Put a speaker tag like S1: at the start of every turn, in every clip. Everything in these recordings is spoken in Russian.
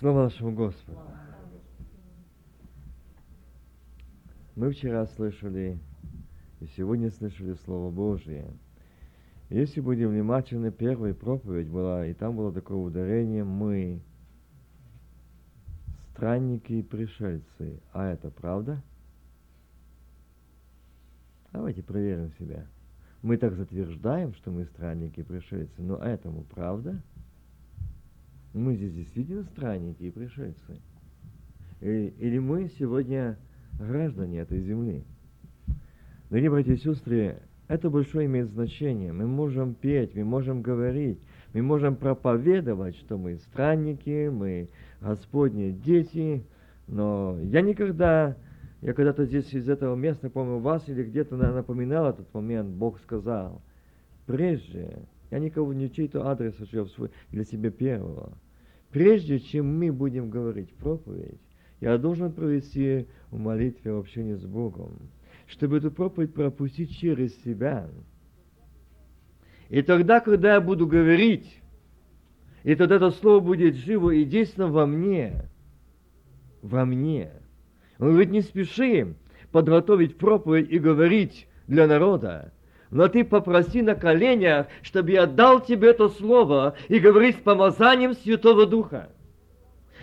S1: Слава нашему Господу. Мы вчера слышали и сегодня слышали Слово Божие. Если будем внимательны, первая проповедь была, и там было такое ударение «мы», странники и пришельцы. А это правда? Давайте проверим себя. Мы так затверждаем, что мы странники и пришельцы, но этому правда? Мы здесь действительно странники и пришельцы? Или, или мы сегодня граждане этой земли? Дорогие братья и сестры, это большое имеет значение. Мы можем петь, мы можем говорить, мы можем проповедовать, что мы странники, мы Господни дети, но я никогда я когда-то здесь из этого места, помню, вас или где-то напоминал этот момент, Бог сказал, прежде, я никого не чей-то адрес хочу свой, для себя первого, прежде чем мы будем говорить проповедь, я должен провести в молитве в общении с Богом, чтобы эту проповедь пропустить через себя. И тогда, когда я буду говорить, и тогда это слово будет живо и действенно во мне, во мне – мы говорит, не спеши подготовить проповедь и говорить для народа, но ты попроси на коленях, чтобы я дал тебе это слово и говорить с помазанием Святого Духа.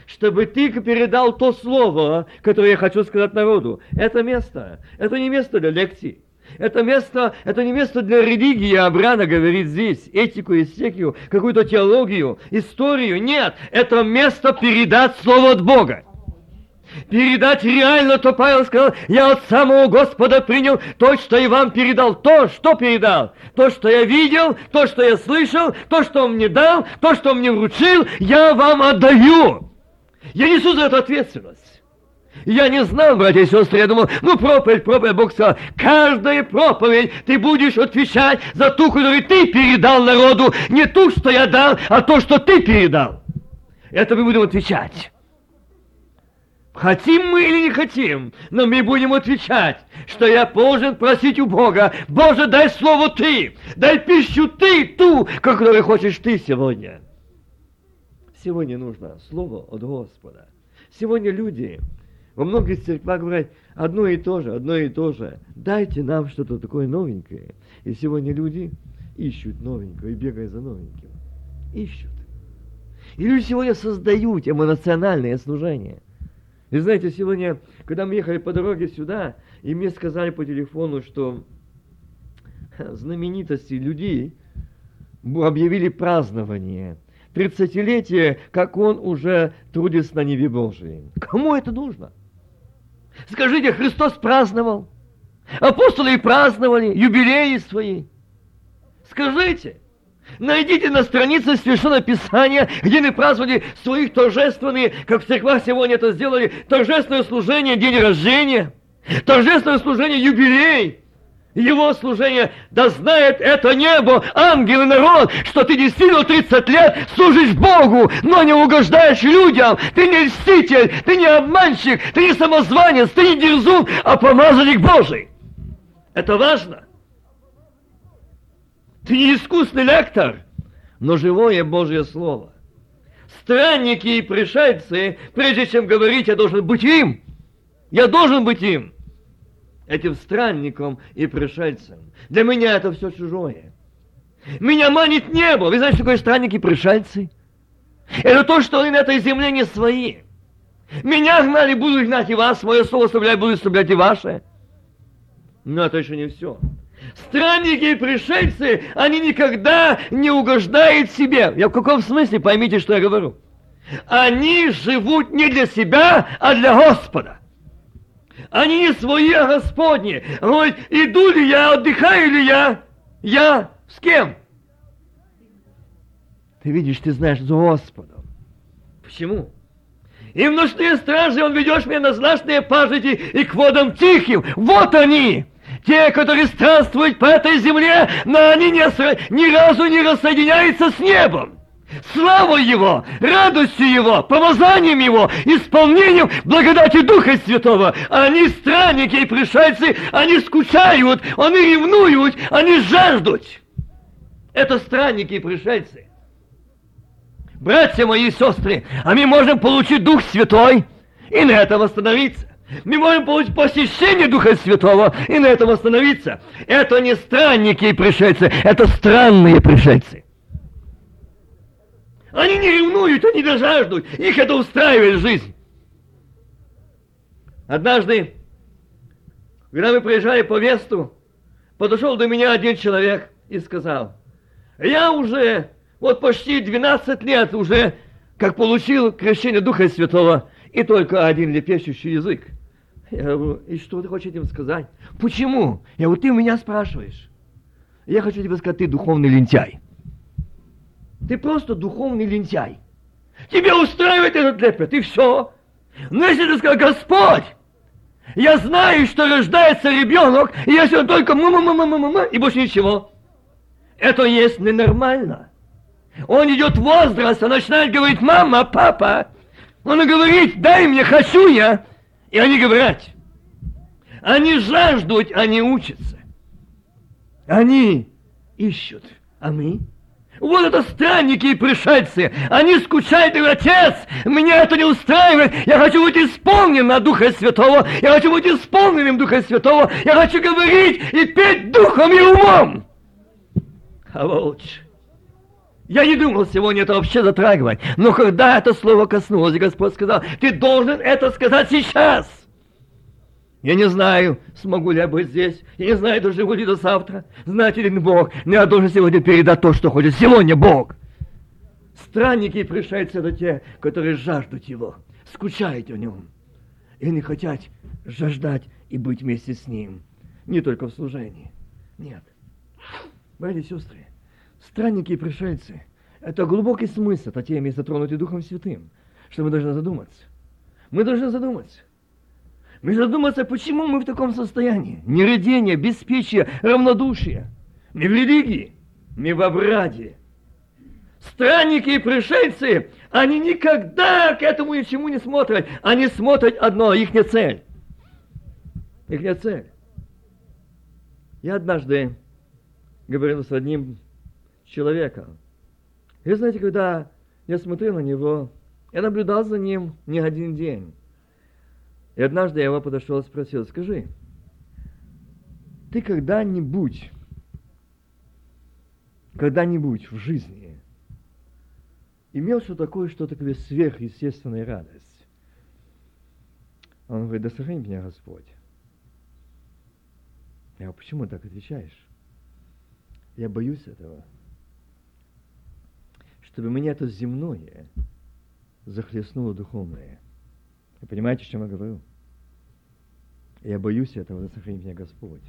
S1: Чтобы ты передал то слово, которое я хочу сказать народу. Это место, это не место для лекций. Это место, это не место для религии, Абрана говорит здесь, этику, эстетику, какую-то теологию, историю. Нет, это место передать Слово от Бога передать реально, то Павел сказал, я от самого Господа принял то, что и вам передал. То, что передал? То, что я видел, то, что я слышал, то, что он мне дал, то, что он мне вручил, я вам отдаю. Я несу за это ответственность. Я не знал, братья и сестры, я думал, ну проповедь, проповедь, Бог сказал, каждая проповедь ты будешь отвечать за ту, которую ты передал народу, не ту, что я дал, а то, что ты передал. Это мы будем отвечать. Хотим мы или не хотим, но мы будем отвечать, что я должен просить у Бога, Боже, дай слово Ты, дай пищу Ты, ту, которую хочешь Ты сегодня. Сегодня нужно слово от Господа. Сегодня люди во многих церквах говорят одно и то же, одно и то же. Дайте нам что-то такое новенькое. И сегодня люди ищут новенькое и бегают за новеньким. Ищут. И люди сегодня создают эмоциональное служение – и знаете, сегодня, когда мы ехали по дороге сюда, и мне сказали по телефону, что знаменитости людей объявили празднование. 30-летие, как он уже трудится на небе Божией. Кому это нужно? Скажите, Христос праздновал. Апостолы праздновали юбилеи свои. Скажите, Найдите на странице Священного Писания, где мы праздновали своих торжественные, как в церквах сегодня это сделали, торжественное служение, день рождения, торжественное служение, юбилей. Его служение, да знает это небо, ангел и народ, что ты действительно 30 лет служишь Богу, но не угождаешь людям. Ты не льститель, ты не обманщик, ты не самозванец, ты не дерзун, а помазанник Божий. Это важно. Ты не искусный лектор, но живое Божье Слово. Странники и пришельцы, прежде чем говорить, я должен быть им. Я должен быть им. Этим странником и пришельцем. Для меня это все чужое. Меня манит небо. Вы знаете, что такое странники и пришельцы? Это то, что они на этой земле не свои. Меня гнали, буду гнать и вас, мое слово оставлять, буду оставлять и ваше. Но это еще не все. Странники и пришельцы, они никогда не угождают себе. Я в каком смысле, поймите, что я говорю. Они живут не для себя, а для Господа. Они не свои, а Господни. Говорит, иду ли я, отдыхаю ли я? Я с кем? Ты видишь, ты знаешь с Господом. Почему? И в ночные стражи он ведешь меня на злачные пажити и к водам тихим. Вот они! Те, которые странствуют по этой земле, но они не, ни разу не рассоединяются с небом. Славой Его, радостью Его, помазанием Его, исполнением благодати Духа Святого. Они странники и пришельцы, они скучают, они ревнуют, они жаждут. Это странники и пришельцы.
S2: Братья мои и сестры, а мы можем получить Дух Святой и на этом остановиться. Мы можем получить посещение Духа Святого и на этом остановиться. Это не странники и пришельцы, это странные пришельцы. Они не ревнуют, они не жаждут. Их это устраивает жизнь. Однажды, когда мы проезжали по Весту, подошел до меня один человек и сказал, я уже вот почти 12 лет уже, как получил крещение Духа Святого, и только один лепещущий язык. И что ты хочешь этим сказать? Почему? Я говорю, ты меня спрашиваешь. Я хочу тебе сказать, ты духовный лентяй. Ты просто духовный лентяй. Тебе устраивает этот лепет, и все. Но если ты скажешь, Господь, я знаю, что рождается ребенок, и если он только мама-мама-мама, и больше ничего, это есть ненормально. Он идет в возраст, он начинает говорить, мама, папа. Он говорит, дай мне, хочу я. И они говорят, они жаждут, они учатся. Они ищут, а мы? Вот это странники и пришельцы. Они скучают, и говорят, отец, меня это не устраивает. Я хочу быть исполнен на Духа Святого. Я хочу быть исполненным Духа Святого. Я хочу говорить и петь духом и умом. А лучше. Я не думал сегодня это вообще затрагивать. Но когда это слово коснулось, Господь сказал, ты должен это сказать сейчас. Я не знаю, смогу ли я быть здесь. Я не знаю, доживу ли до завтра. Знаете ли Бог, но я должен сегодня передать то, что хочет сегодня Бог. Странники и пришельцы это те, которые жаждут Его, скучают о Нем. И они хотят жаждать и быть вместе с Ним. Не только в служении. Нет. Братья и сестры, Странники и пришельцы – это глубокий смысл этой теме, затронутый Духом Святым, что мы должны задуматься. Мы должны задуматься. Мы задуматься, почему мы в таком состоянии. Нередение, беспечие, равнодушие. Мы в религии, мы в обраде. Странники и пришельцы, они никогда к этому ничему не смотрят. Они смотрят одно, их не цель. Их не цель. Я однажды говорил с одним человека. И знаете, когда я смотрел на него, я наблюдал за ним не один день. И однажды я его подошел и спросил, скажи, ты когда-нибудь, когда-нибудь в жизни имел что такое, что такое сверхъестественная радость? Он говорит, да сохрани меня Господь. Я говорю, почему так отвечаешь? Я боюсь этого чтобы меня это земное захлестнуло духовное. Вы понимаете, о чем я говорю? Я боюсь этого, да сохрани меня Господь.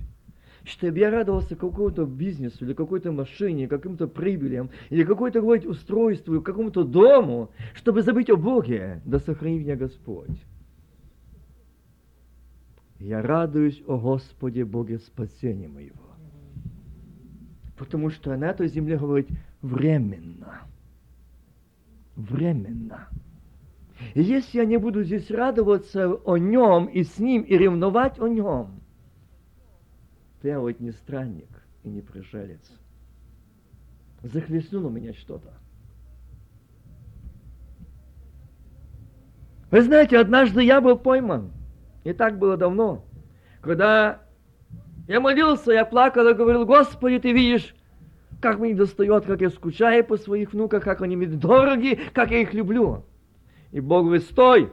S2: Чтобы я радовался какому-то бизнесу, или какой-то машине, каким-то прибылям, или какой-то говорить, устройству, какому-то дому, чтобы забыть о Боге, да сохрани меня Господь. Я радуюсь о Господе Боге спасения моего. Потому что на этой земле говорит временно – временно. Если я не буду здесь радоваться о нем и с ним, и ревновать о нем, то я вот не странник и не пришелец. Захлестнуло меня что-то. Вы знаете, однажды я был пойман. И так было давно. Когда я молился, я плакал и говорил, Господи, ты видишь, как мне достает, как я скучаю по своих внуках, как они мне дороги, как я их люблю. И Бог говорит, стой!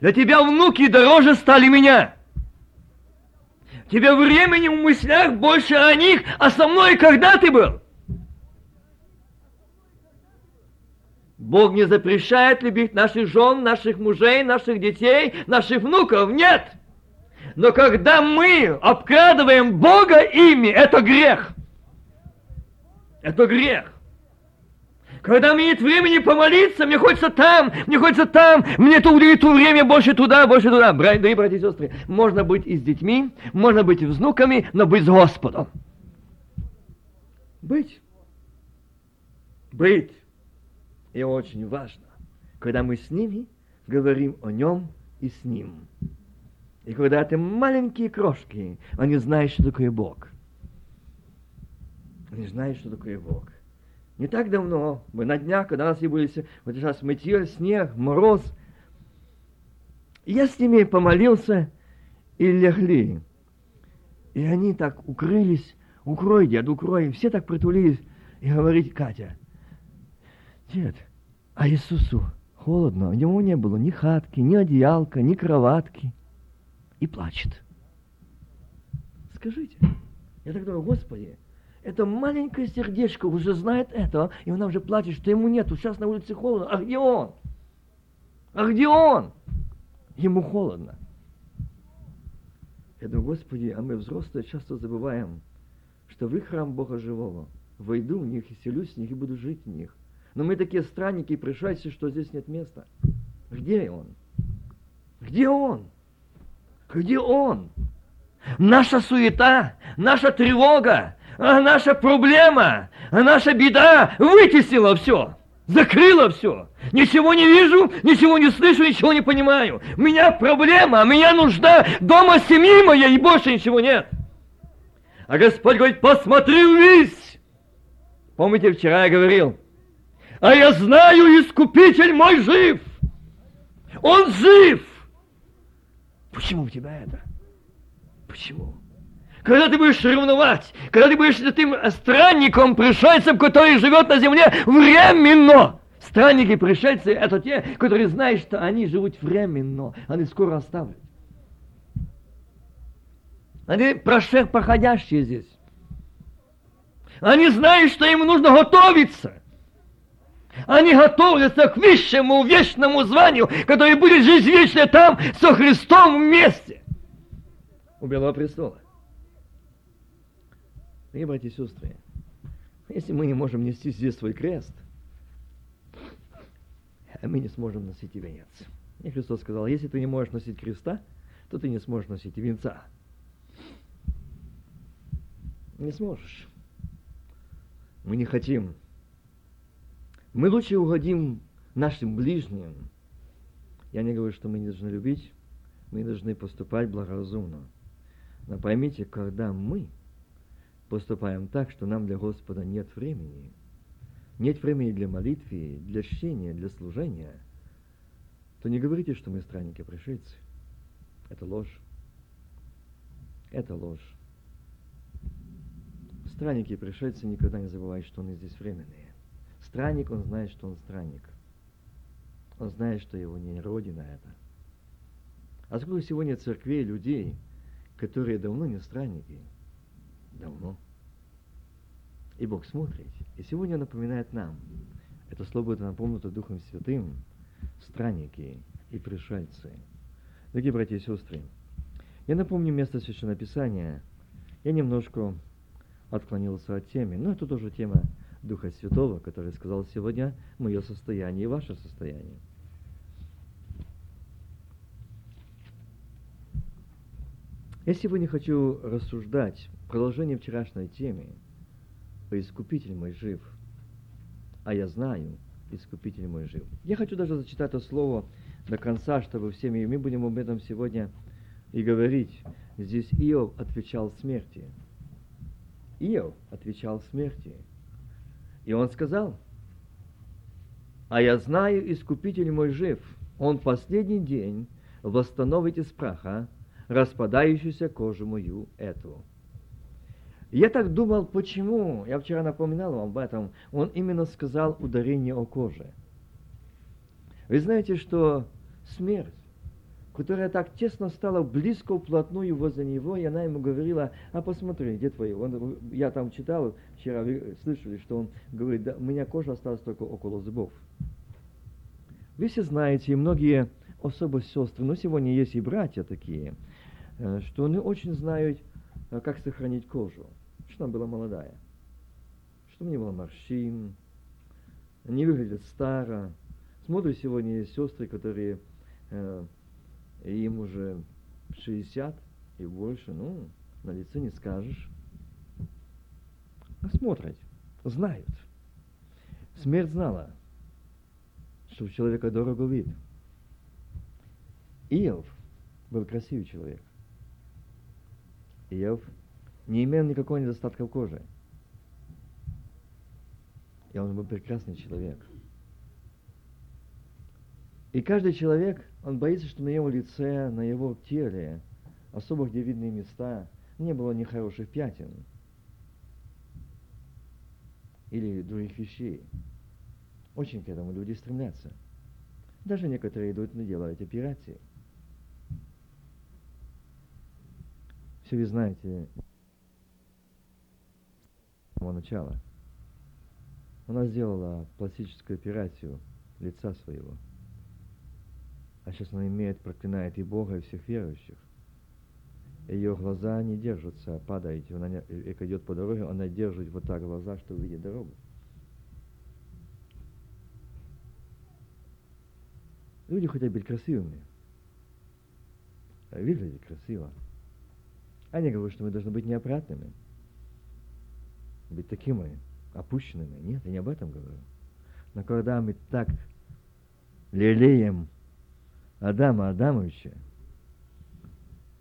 S2: Для тебя внуки дороже стали меня. Тебе времени в мыслях больше о них, а со мной когда ты был? Бог не запрещает любить наших жен, наших мужей, наших детей, наших внуков. Нет! Но когда мы обкрадываем Бога ими, это грех. Это грех. Когда мне нет времени помолиться, мне хочется там, мне хочется там, мне то уделить то время больше туда, больше туда. Дорогие братья и сестры, можно быть и с детьми, можно быть и с внуками, но быть с Господом. Быть. Быть. И очень важно, когда мы с ними говорим о нем и с ним. И когда это маленькие крошки, они знают, что такое Бог – они знают, что такое Бог. Не так давно, мы на днях, когда у нас и были вот сейчас мытье, снег, мороз, я с ними помолился и легли. И они так укрылись, укрой, дед, укрой. Все так притулились. И говорит Катя, дед, а Иисусу холодно, у него не было ни хатки, ни одеялка, ни кроватки. И плачет. Скажите, я так думаю, Господи, это маленькое сердечко уже знает это, и она уже плачет, что ему нету, сейчас на улице холодно. А где он? А где он? Ему холодно. Я думаю, Господи, а мы взрослые часто забываем, что в их храм Бога Живого войду в них и селюсь в них и буду жить в них. Но мы такие странники и пришельцы, что здесь нет места. Где он? Где он? Где он? Наша суета, наша тревога, а наша проблема, а наша беда вытеснила все, закрыла все. Ничего не вижу, ничего не слышу, ничего не понимаю. У меня проблема, у меня нужда дома семьи моей, и больше ничего нет. А Господь говорит, посмотри ввысь. Помните, вчера я говорил, а я знаю, Искупитель мой жив. Он жив. Почему у тебя это? Почему? Когда ты будешь ревновать, когда ты будешь этим странником, пришельцем, который живет на земле временно. Странники, пришельцы, это те, которые знают, что они живут временно, они скоро оставят. Они проходящие здесь. Они знают, что им нужно готовиться. Они готовятся к высшему вечному званию, которое будет жизнь вечная там со Христом вместе. У Белого престола. И, братья и сестры, если мы не можем нести здесь свой крест, мы не сможем носить и венец. И Христос сказал, если ты не можешь носить креста, то ты не сможешь носить и венца. Не сможешь. Мы не хотим. Мы лучше угодим нашим ближним. Я не говорю, что мы не должны любить, мы должны поступать благоразумно. Но поймите, когда мы поступаем так, что нам для Господа нет времени, нет времени для молитвы, для чтения, для служения, то не говорите, что мы странники, пришельцы. Это ложь. Это ложь. Странники и пришельцы никогда не забывают, что они здесь временные. Странник, он знает, что он странник. Он знает, что его не родина это. А сколько сегодня церквей, людей, которые давно не странники – давно. И Бог смотрит. И сегодня напоминает нам, это слово будет напомнуто Духом Святым, странники и пришельцы. Дорогие братья и сестры, я напомню место Священного Писания. Я немножко отклонился от темы, но это тоже тема Духа Святого, который сказал сегодня мое состояние и ваше состояние. Я сегодня хочу рассуждать продолжение вчерашней темы. Искупитель мой жив, а я знаю, Искупитель мой жив. Я хочу даже зачитать это слово до конца, чтобы всеми, и мы будем об этом сегодня и говорить. Здесь Иов отвечал смерти. Иов отвечал смерти. И он сказал, а я знаю, Искупитель мой жив, он последний день восстановит из праха распадающуюся кожу мою эту. Я так думал, почему, я вчера напоминал вам об этом, он именно сказал ударение о коже. Вы знаете, что смерть, которая так тесно стала близко, вплотную возле него, и она ему говорила, а посмотри, где твои? Он, я там читал, вчера вы слышали, что он говорит, да, у меня кожа осталась только около зубов. Вы все знаете, и многие особо сестры, но сегодня есть и братья такие, что они очень знают, э, как сохранить кожу что она была молодая, чтобы не было морщин, не выглядит старо. Смотрю, сегодня сестры, которые э, им уже 60 и больше, ну, на лице не скажешь. А смотрят, знают. Смерть знала, что у человека дорого вид. Иов был красивый человек. Иов не имел никакого недостатка в коже.
S1: И он был прекрасный человек. И каждый человек, он боится, что на его лице, на его теле, особо где видные места, не было нехороших пятен или других вещей. Очень к этому люди стремятся. Даже некоторые идут на делать операции. Все вы знаете с самого начала. Она сделала пластическую операцию лица своего. А сейчас она имеет, проклинает и Бога, и всех верующих. Ее глаза не держатся, падает. Она не, идет по дороге, она держит вот так глаза, что увидит дорогу. Люди хотят быть красивыми. Выглядеть красиво. Они говорят, что мы должны быть неопрятными. Быть такими опущенными. Нет, я не об этом говорю. Но когда мы так лелеем Адама Адамовича,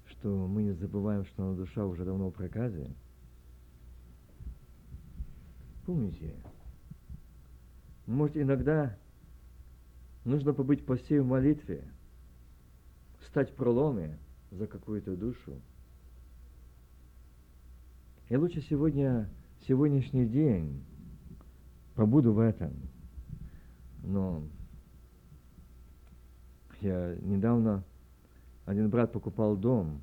S1: что мы не забываем, что наша душа уже давно в проказе, помните, может иногда нужно побыть в посте в молитве, стать проломе за какую-то душу. И лучше сегодня, сегодняшний день побуду в этом. Но я недавно, один брат покупал дом,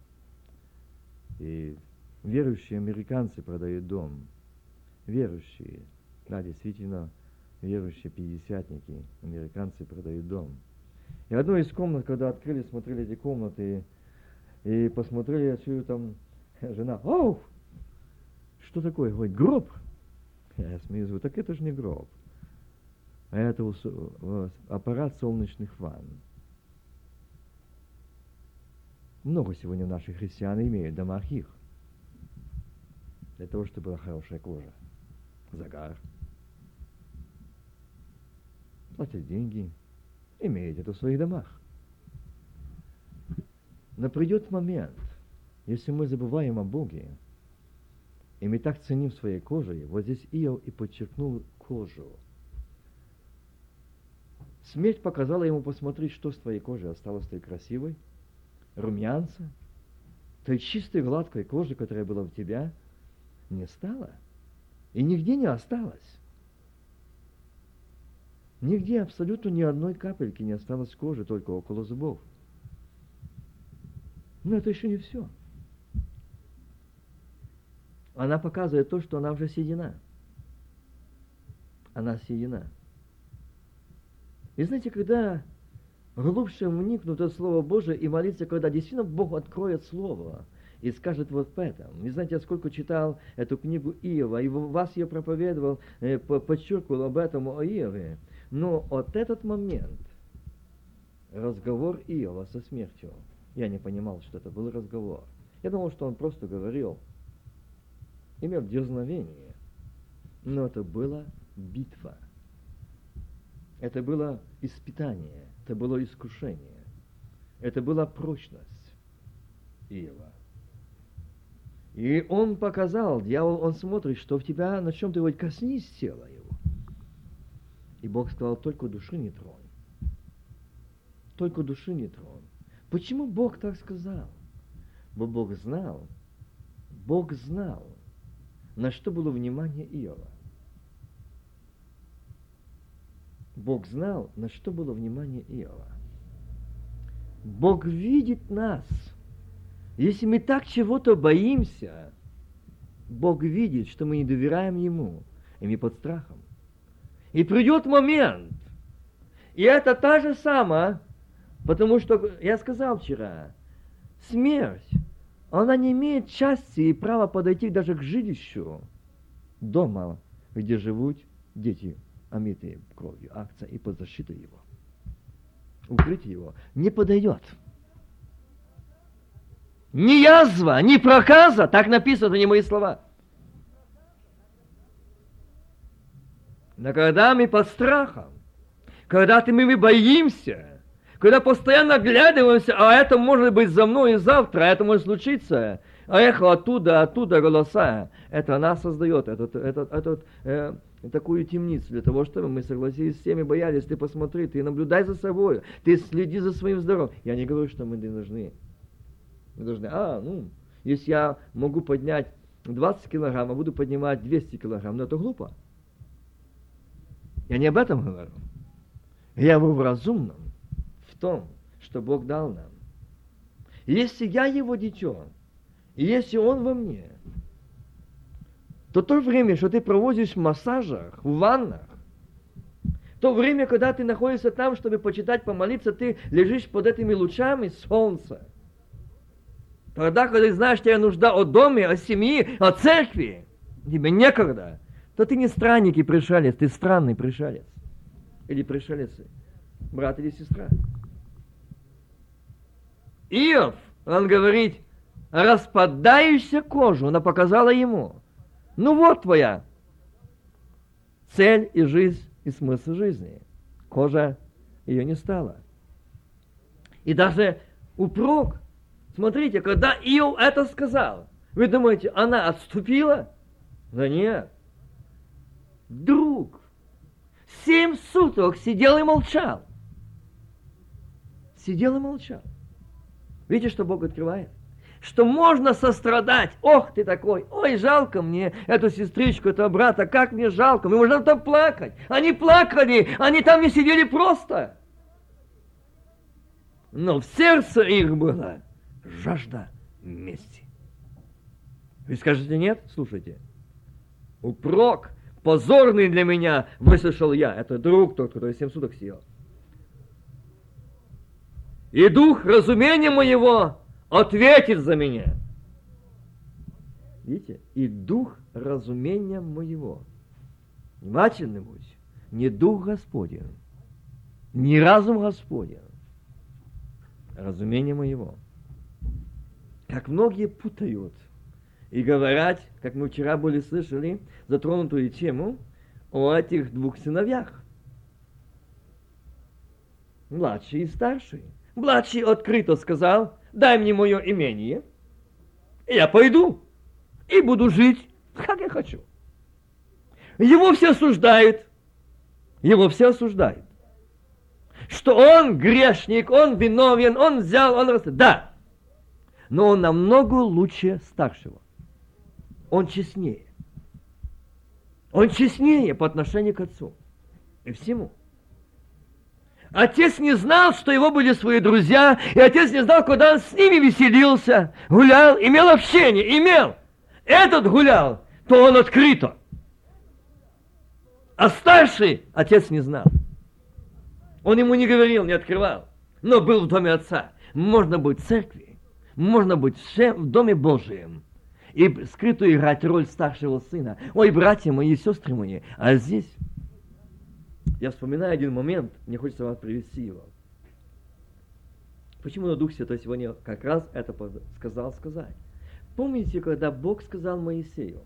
S1: и верующие американцы продают дом. Верующие, да, действительно, верующие пятидесятники, американцы продают дом. И одну из комнат, когда открыли, смотрели эти комнаты, и посмотрели, я чую там жена, оу, что такое? Говорит, гроб. Я смеюсь, говорю, так это же не гроб. А это аппарат солнечных ванн. Много сегодня наших христиан имеют в домах их. Для того, чтобы была хорошая кожа. Загар. Платят деньги. Имеют это в своих домах. Но придет момент, если мы забываем о Боге, и мы так ценим своей кожей, вот здесь Иов и подчеркнул кожу. Смерть показала ему посмотреть, что с твоей кожей осталось той красивой, румянца, той чистой гладкой кожи, которая была у тебя, не стало. И нигде не осталось. Нигде абсолютно ни одной капельки не осталось кожи, только около зубов. Но это еще не все. Она показывает то, что она уже съедена. Она съедена. И знаете, когда глубже вникнут в Слово Божие и молиться, когда действительно Бог откроет Слово и скажет вот в этом. И знаете, я сколько читал эту книгу Иова, и вас я проповедовал, э, подчеркивал об этом о Иове. Но вот этот момент, разговор Иова со смертью, я не понимал, что это был разговор. Я думал, что он просто говорил, имел дерзновение, но это была битва. Это было испытание, это было искушение, это была прочность Иова. И он показал, дьявол, он смотрит, что в тебя на чем-то вот коснись тела его. И Бог сказал, только души не тронь. Только души не тронь. Почему Бог так сказал? Бо Бог знал, Бог знал, на что было внимание Иова. Бог знал, на что было внимание Иова. Бог видит нас. Если мы так чего-то боимся, Бог видит, что мы не доверяем Ему, и мы под страхом. И придет момент, и это та же самая, потому что я сказал вчера, смерть она не имеет части и права подойти даже к жилищу дома, где живут дети, омитые кровью акция и под защитой его. Укрыть его не подойдет. Ни язва, ни проказа, так написано, не мои слова. Но когда мы под страхом, когда мы боимся, когда постоянно оглядываемся, а это может быть за мной и завтра, а это может случиться, а эхо оттуда, оттуда голоса, это она создает, этот, этот, этот, э,
S2: такую темницу для того, чтобы мы согласились с теми, боялись, ты посмотри, ты наблюдай за собой, ты следи за своим здоровьем. Я не говорю, что мы не должны. Мы должны, а, ну, если я могу поднять 20 килограмм, а буду поднимать 200 килограмм, но это глупо. Я не об этом говорю. Я говорю в разумном, том, что Бог дал нам. Если я его дитё, и если он во мне, то то время, что ты проводишь в массажах, в ваннах, то время, когда ты находишься там, чтобы почитать, помолиться, ты лежишь под этими лучами солнца. Тогда, когда ты знаешь, тебе нужда о доме, о семье, о церкви, тебе некогда, то ты не странник и пришелец, ты странный пришелец. Или пришелец, брат или сестра. Иов, он говорит, распадающуюся кожу, она показала ему. Ну вот твоя цель и жизнь, и смысл жизни. Кожа ее не стала. И даже упрок, смотрите, когда Иов это сказал, вы думаете, она отступила? Да нет. Друг семь суток сидел и молчал. Сидел и молчал. Видите, что Бог открывает? Что можно сострадать. Ох, ты такой. Ой, жалко мне эту сестричку, этого брата. Как мне жалко. Мы можем там плакать. Они плакали. Они там не сидели просто. Но в сердце их была жажда мести. Вы скажете нет? Слушайте. Упрок, позорный для меня, выслушал я. Это друг тот, который семь суток съел и дух разумения моего ответит за меня. Видите? И дух разумения моего. Внимательный будь. Не дух Господень, не разум Господень, разумение моего. Как многие путают и говорят, как мы вчера были слышали, затронутую тему о этих двух сыновьях. Младший и старший. Младший открыто сказал, дай мне мое имение, я пойду и буду жить, как я хочу. Его все осуждают, его все осуждают. Что он грешник, он виновен, он взял, он. Да, но он намного лучше старшего. Он честнее. Он честнее по отношению к отцу и всему. Отец не знал, что его были свои друзья, и отец не знал, куда он с ними веселился, гулял, имел общение, имел. Этот гулял, то он открыто. А старший отец не знал. Он ему не говорил, не открывал, но был в доме отца. Можно быть в церкви, можно быть в доме Божьем и скрытую играть роль старшего сына. Ой, братья мои, сестры мои, а здесь я вспоминаю один момент, мне хочется вам привести его. Почему Дух Святой сегодня как раз это сказал сказать? Помните, когда Бог сказал Моисею,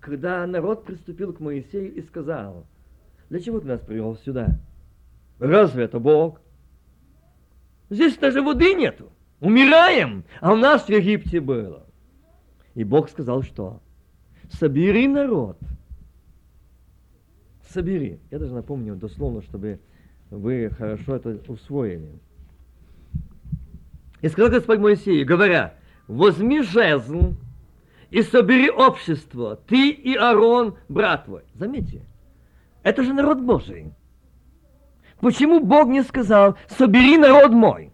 S2: когда народ приступил к Моисею и сказал, для чего ты нас привел сюда? Разве это Бог? Здесь даже воды нету. Умираем, а у нас в Египте было. И Бог сказал, что? Собери народ – собери. Я даже напомню дословно, чтобы вы хорошо это усвоили. И сказал Господь Моисею, говоря, возьми жезл и собери общество, ты и Аарон, брат твой. Заметьте, это же народ Божий. Почему Бог не сказал, собери народ мой?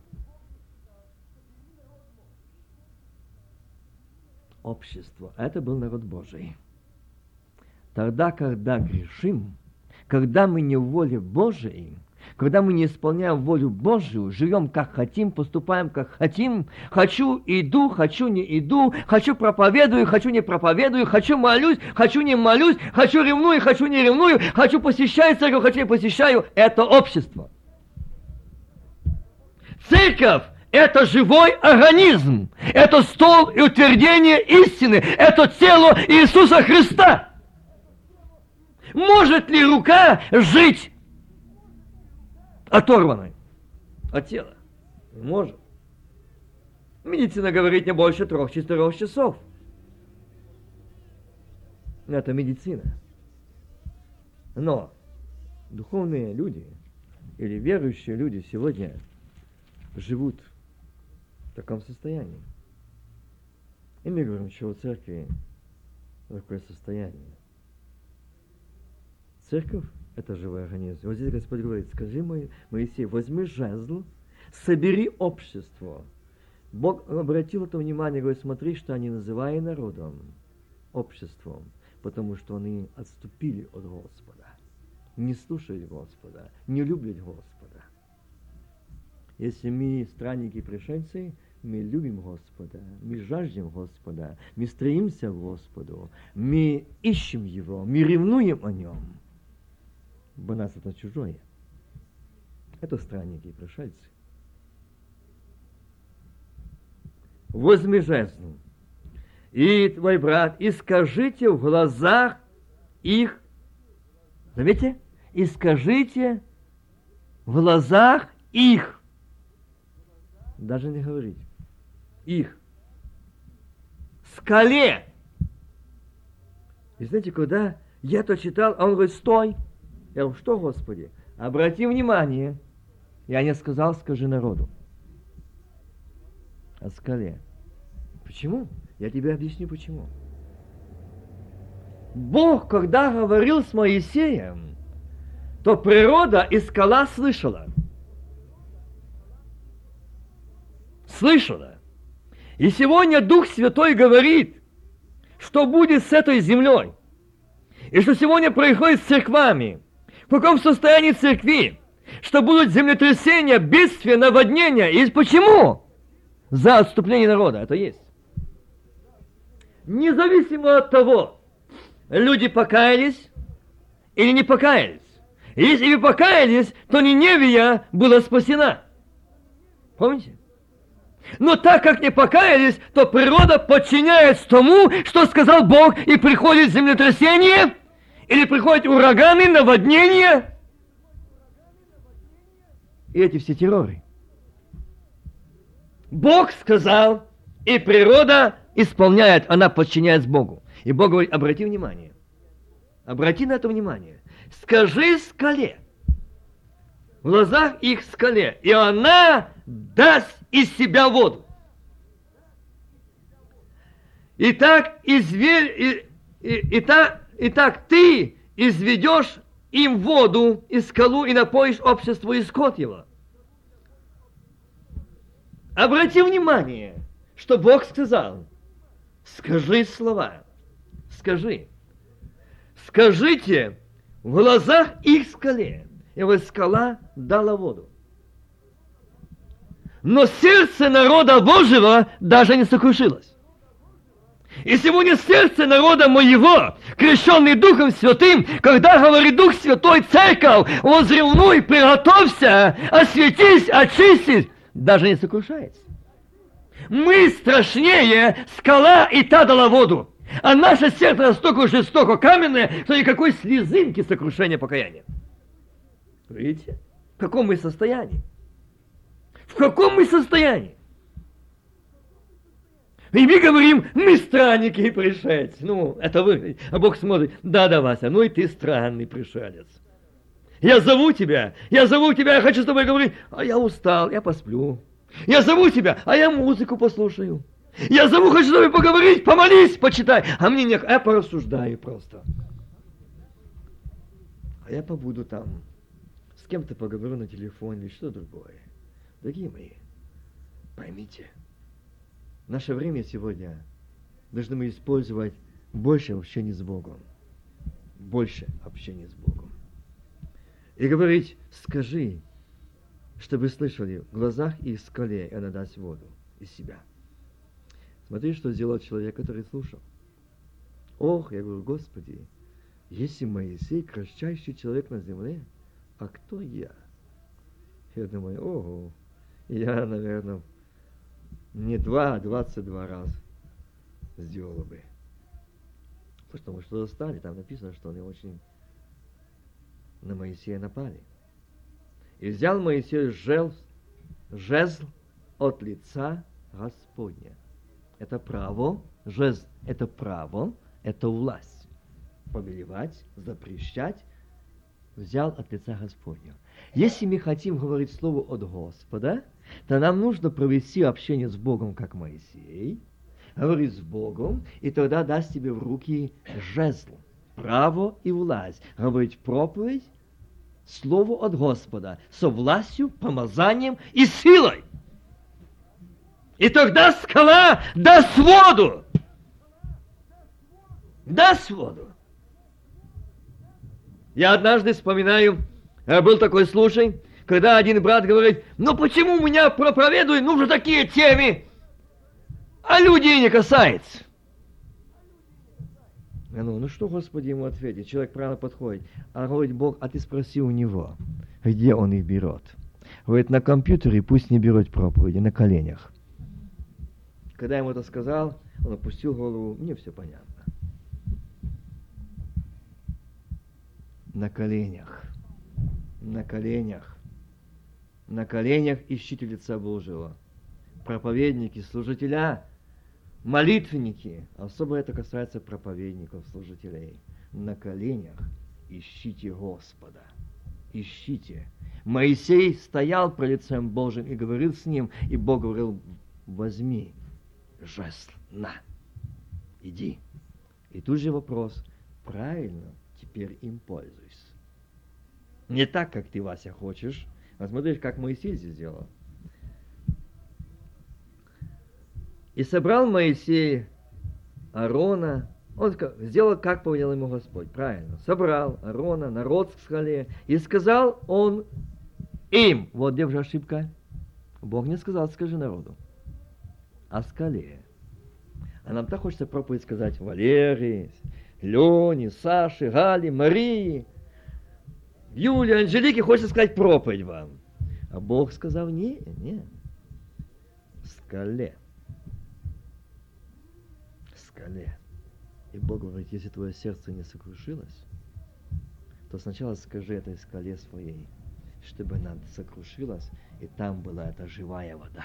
S2: Общество. Это был народ Божий. Тогда, когда грешим, когда мы не в воле Божией, когда мы не исполняем волю Божию, живем как хотим, поступаем как хотим, хочу иду, хочу не иду, хочу проповедую, хочу не проповедую, хочу молюсь, хочу не молюсь, хочу ревную, хочу не ревную, хочу посещаю церковь, хочу не посещаю, это общество. Церковь это живой организм, это стол и утверждение истины, это тело Иисуса Христа. Может ли рука жить оторванной от тела? Может. Медицина говорит не больше трех-четырех часов. Это медицина.
S1: Но духовные люди или верующие люди сегодня живут в таком состоянии. И мы говорим, что у церкви такое состояние. Церковь – это живой организм. Вот здесь Господь говорит, скажи Моисей, возьми жезл, собери общество. Бог обратил это внимание, говорит, смотри, что они называют народом, обществом, потому что они отступили от Господа, не слушают Господа, не любят Господа. Если мы странники и пришельцы, мы любим Господа, мы жаждем Господа, мы стремимся к Господу, мы ищем Его, мы ревнуем о Нем. Бо нас это чужое. Это странники и пришельцы. Возьми жезл, и твой брат, и скажите в глазах их, заметьте, и скажите в глазах их, даже не говорить, их, скале. И знаете, когда я то читал, а он говорит, стой. Я говорю, что, Господи? Обрати внимание. Я не сказал, скажи народу. О скале. Почему? Я тебе объясню, почему. Бог, когда говорил с Моисеем, то природа и скала слышала. Слышала. И сегодня Дух Святой говорит, что будет с этой землей. И что сегодня происходит с церквами. В каком состоянии церкви? Что будут землетрясения, бедствия, наводнения. И почему? За отступление народа. Это есть. Независимо от того, люди покаялись или не покаялись. Если вы покаялись, то Ниневия была спасена. Помните? Но так как не покаялись, то природа подчиняется тому, что сказал Бог, и приходит землетрясение, или приходят ураганы, наводнения, и эти все терроры. Бог сказал, и природа исполняет, она подчиняется Богу. И Бог говорит, обрати внимание, обрати на это внимание, скажи скале, в глазах их скале, и она даст из себя воду. Итак, изве... и, и, так, ты изведешь им воду и скалу и напоишь общество и скот его. Обрати внимание, что Бог сказал, скажи слова, скажи. Скажите в глазах их скале, и вот скала дала воду. Но сердце народа Божьего даже не сокрушилось. И сегодня сердце народа моего, крещенный Духом Святым, когда говорит Дух Святой, церковь, возревнуй, приготовься, осветись, очистись, даже не сокрушается. Мы страшнее скала и та дала воду. А наше сердце настолько жестоко каменное, что никакой слезинки сокрушения покаяния. Видите, в каком мы состоянии? В каком мы состоянии? И мы говорим, мы странники и пришельцы. Ну, это вы. А Бог смотрит, да-да, Вася, ну и ты странный пришелец. Я зову тебя, я зову тебя, я хочу с тобой говорить, а я устал, я посплю. Я зову тебя, а я музыку послушаю. Я зову, хочу с тобой поговорить, помолись, почитай. А мне не, я порассуждаю просто. А я побуду там, с кем-то поговорю на телефоне или что другое. Дорогие мои, поймите, наше время сегодня должны мы использовать больше общения с Богом. Больше общения с Богом. И говорить, скажи, чтобы слышали, в глазах их скале, и она даст воду из себя. Смотри, что сделал человек, который слушал. Ох, я говорю, Господи, если Моисей кратчайший человек на земле, а кто я? Я думаю, ого, я, наверное, не два, а двадцать два раза сделала бы. Потому что достали, там написано, что они очень на Моисея напали. И взял Моисей жезл, жезл от лица Господня. Это право, жезл – это право, это власть. Повелевать, запрещать взял от лица Господня. Если мы хотим говорить слово от Господа, то нам нужно провести общение с Богом, как Моисей, говорить с Богом, и тогда даст тебе в руки жезл, право и власть, говорить проповедь, слово от Господа, со властью, помазанием и силой. И тогда скала даст воду. Даст воду. Я однажды вспоминаю, э, был такой случай, когда один брат говорит, ну почему меня проповедуют, ну же такие темы, а людей не касается. Ну, ну что, Господи, ему ответить? Человек правильно подходит. А говорит Бог, а ты спроси у него, где он их берет. Говорит, на компьютере пусть не берет проповеди, на коленях. Когда я ему это сказал, он опустил голову, мне все понятно. На коленях, на коленях, на коленях ищите лица Божьего. Проповедники, служителя, молитвенники, особо это касается проповедников, служителей, на коленях ищите Господа. Ищите. Моисей стоял при лицем Божьим и говорил с ним, и Бог говорил, возьми жезл, на, иди. И тут же вопрос, правильно теперь им пользуйся. Не так, как ты, Вася, хочешь. А смотришь, как Моисей здесь сделал. И собрал Моисей Аарона, он сделал, как повелел ему Господь, правильно. Собрал Аарона, народ в скале, и сказал он им, вот где уже ошибка, Бог не сказал, скажи народу о скале. А нам так хочется проповедь сказать Валерии, Лене, Саше, Гали, Марии, Юле, Анжелике хочется сказать проповедь вам. А Бог сказал, не, не, скале. Скале. И Бог говорит, если твое сердце не сокрушилось, то сначала скажи этой скале своей, чтобы она сокрушилась, и там была эта живая вода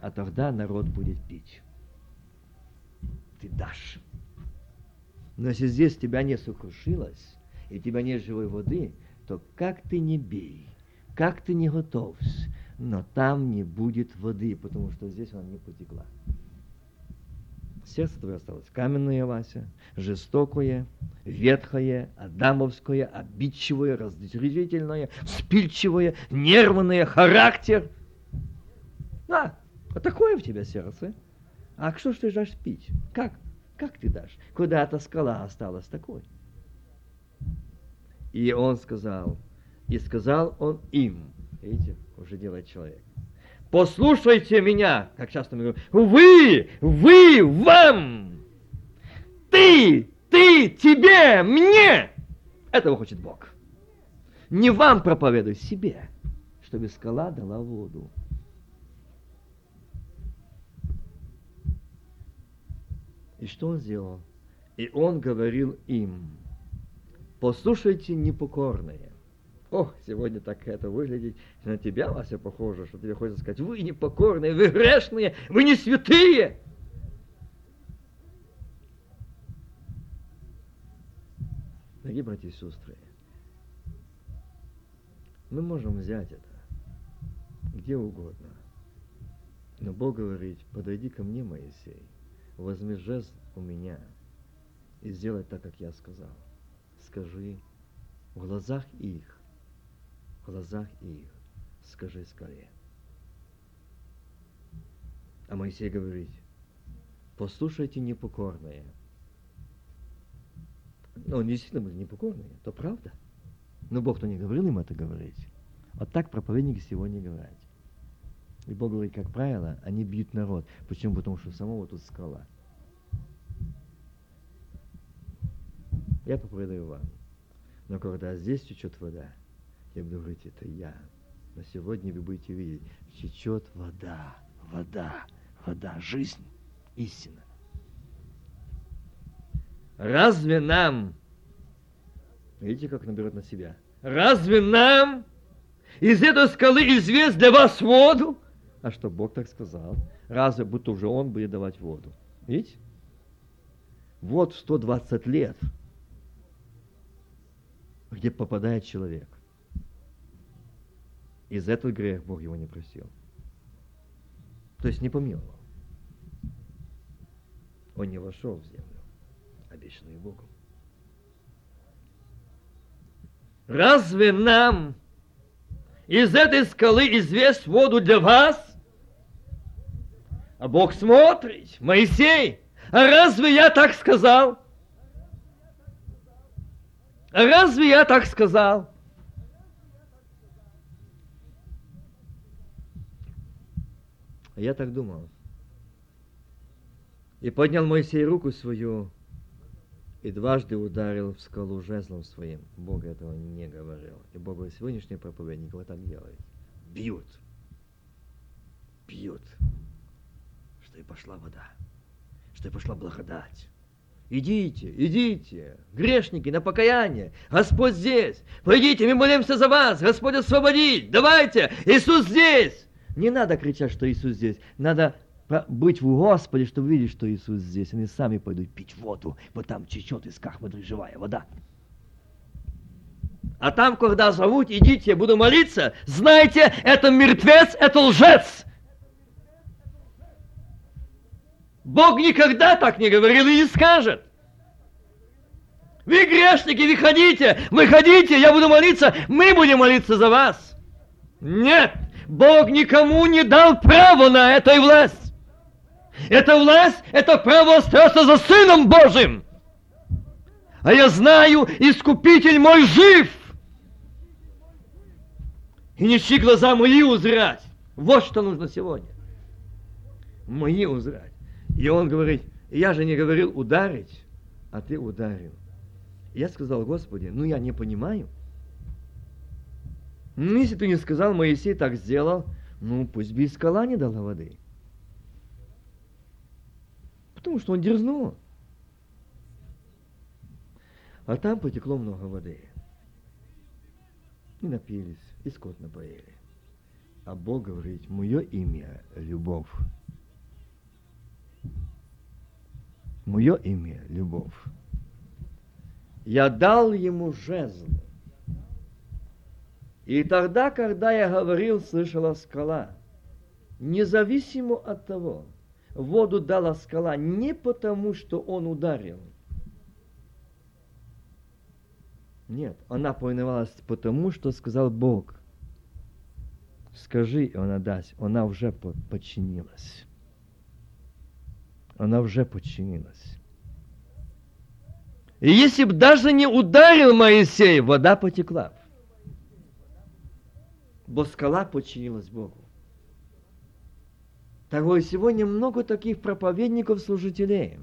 S1: а тогда народ будет пить. Ты дашь. Но если здесь тебя не сокрушилось, и тебя нет живой воды, то как ты не бей, как ты не готовься, но там не будет воды, потому что здесь она не потекла. Сердце твое осталось каменное, Вася, жестокое, ветхое, адамовское, обидчивое, раздражительное, спильчивое, нервное, характер. Да, а такое в тебя сердце. А что ж ты дашь пить? Как? Как ты дашь? Куда-то скала осталась такой. И он сказал, и сказал он им, видите, уже делает человек, послушайте меня, как часто мы говорим, вы, вы, вам, ты, ты, тебе, мне. Этого хочет Бог. Не вам проповедуй, себе, чтобы скала дала воду. И что он сделал? И он говорил им, послушайте непокорные. Ох, сегодня так это выглядит, на тебя, Вася, похоже, что тебе хочется сказать, вы непокорные, вы грешные, вы не святые. Дорогие братья и сестры, мы можем взять это где угодно. Но Бог говорит, подойди ко мне, Моисей, возьми жест у меня и сделай так, как я сказал. Скажи в глазах их, в глазах их, скажи скорее. А Моисей говорит, послушайте непокорные. Но они действительно были непокорные, то правда. Но Бог-то не говорил им это говорить. Вот так проповедники сегодня говорят. И Бог говорит, как правило, они бьют народ. Почему? Потому что самого тут скала. Я проповедую вам. Но когда здесь течет вода, я буду говорить, это я. Но сегодня вы будете видеть, течет вода, вода, вода, жизнь, истина. Разве нам, видите, как наберет на себя, разве нам из этой скалы известь для вас воду? А что Бог так сказал? Разве будто уже Он будет давать воду? Видите? Вот 120 лет где попадает человек. И за этот грех Бог его не простил. То есть не помиловал. Он не вошел в землю, обещанную Богом.
S2: Разве нам из этой скалы известь воду для вас? А Бог смотрит, Моисей, а разве я так сказал? Разве я так сказал?
S1: А я так думал. И поднял Моисей руку свою и дважды ударил в скалу жезлом своим. Бог этого не говорил. И Бог говорит, сегодняшний проповедник вот так делает. Бьют. Бьют. Что и пошла вода. Что и пошла благодать. Идите, идите, грешники, на покаяние. Господь здесь. Пойдите, мы молимся за вас. Господь освободить. Давайте, Иисус здесь. Не надо кричать, что Иисус здесь. Надо быть в Господе, чтобы видеть, что Иисус здесь. Они сами пойдут пить воду, вот там течет из кахмады живая вода.
S2: А там, когда зовут, идите, буду молиться, знайте, это мертвец, это лжец. Бог никогда так не говорил и не скажет. Вы грешники, вы ходите, вы ходите, я буду молиться, мы будем молиться за вас. Нет, Бог никому не дал право на эту власть. Эта власть, это право остаться за Сыном Божьим. А я знаю, Искупитель мой жив. И нечьи глаза мои узрать. Вот что нужно сегодня. Мои узрать. И он говорит, я же не говорил ударить, а ты ударил. Я сказал, Господи, ну я не понимаю. Ну, если ты не сказал, Моисей так сделал, ну пусть бы и скала не дала воды. Потому что он дерзнул. А там потекло много воды. И напились, и скот напоили. А Бог говорит, мое имя – любовь. Мое имя – любовь. Я дал ему жезл. И тогда, когда я говорил, слышала скала, независимо от того – воду дала скала не потому, что он ударил. Нет, она повиновалась потому, что сказал Бог. Скажи, и она даст. Она уже подчинилась. Она уже подчинилась. И если бы даже не ударил Моисей, вода потекла. Бо скала подчинилась Богу. Такое сегодня много таких проповедников, служителей,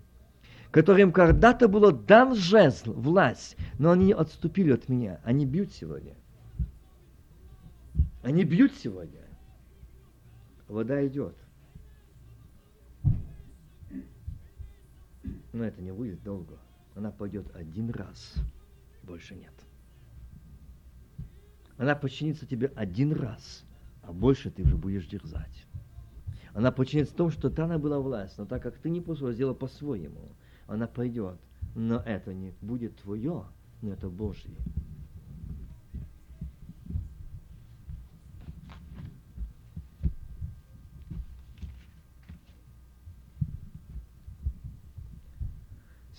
S2: которым когда-то было дан жезл, власть, но они отступили от меня. Они бьют сегодня. Они бьют сегодня. Вода идет. Но это не будет долго. Она пойдет один раз. Больше нет. Она подчинится тебе один раз, а больше ты уже будешь дерзать. Она подчиняется в том, что она была власть, но так как ты не послушал, сделал по-своему, она пойдет. Но это не будет твое, но это Божье.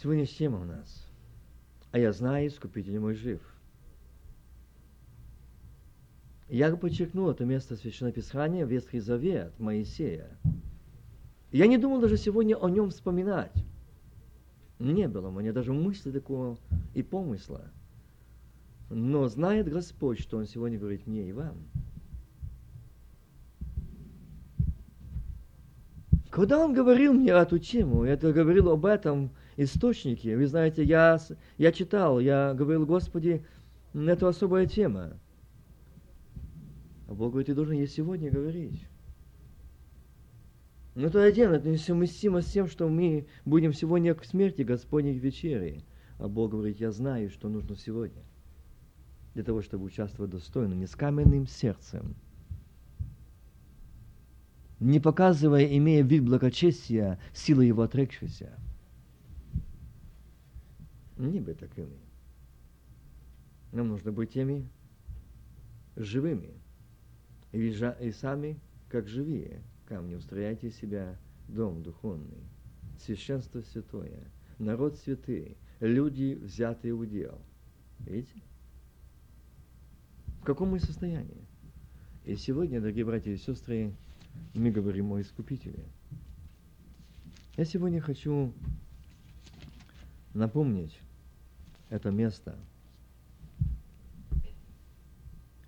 S2: Сегодня тема у нас. А я знаю, Искупитель мой жив – я подчеркнул это место Священного Писания, Ветхий Завет, Моисея. Я не думал даже сегодня о нем вспоминать. Не было у меня даже мысли такого и помысла. Но знает Господь, что Он сегодня говорит мне и вам. Когда Он говорил мне эту тему, это говорил об этом источнике, вы знаете, я, я читал, я говорил, Господи, это особая тема. А Бог говорит, ты должен ей сегодня говорить. Но то один, это несовместимо с тем, что мы будем сегодня к смерти Господней вечери. А Бог говорит, я знаю, что нужно сегодня. Для того, чтобы участвовать достойно, не с каменным сердцем, не показывая, имея вид благочестия, силы его отрекшейся. Быть такими.
S1: Нам нужно быть теми живыми. И, сами, как живые камни, устрояйте себя дом духовный, священство святое, народ святый, люди, взятые в удел. Видите? В каком мы состоянии? И сегодня, дорогие братья и сестры, мы говорим о Искупителе. Я сегодня хочу напомнить это место.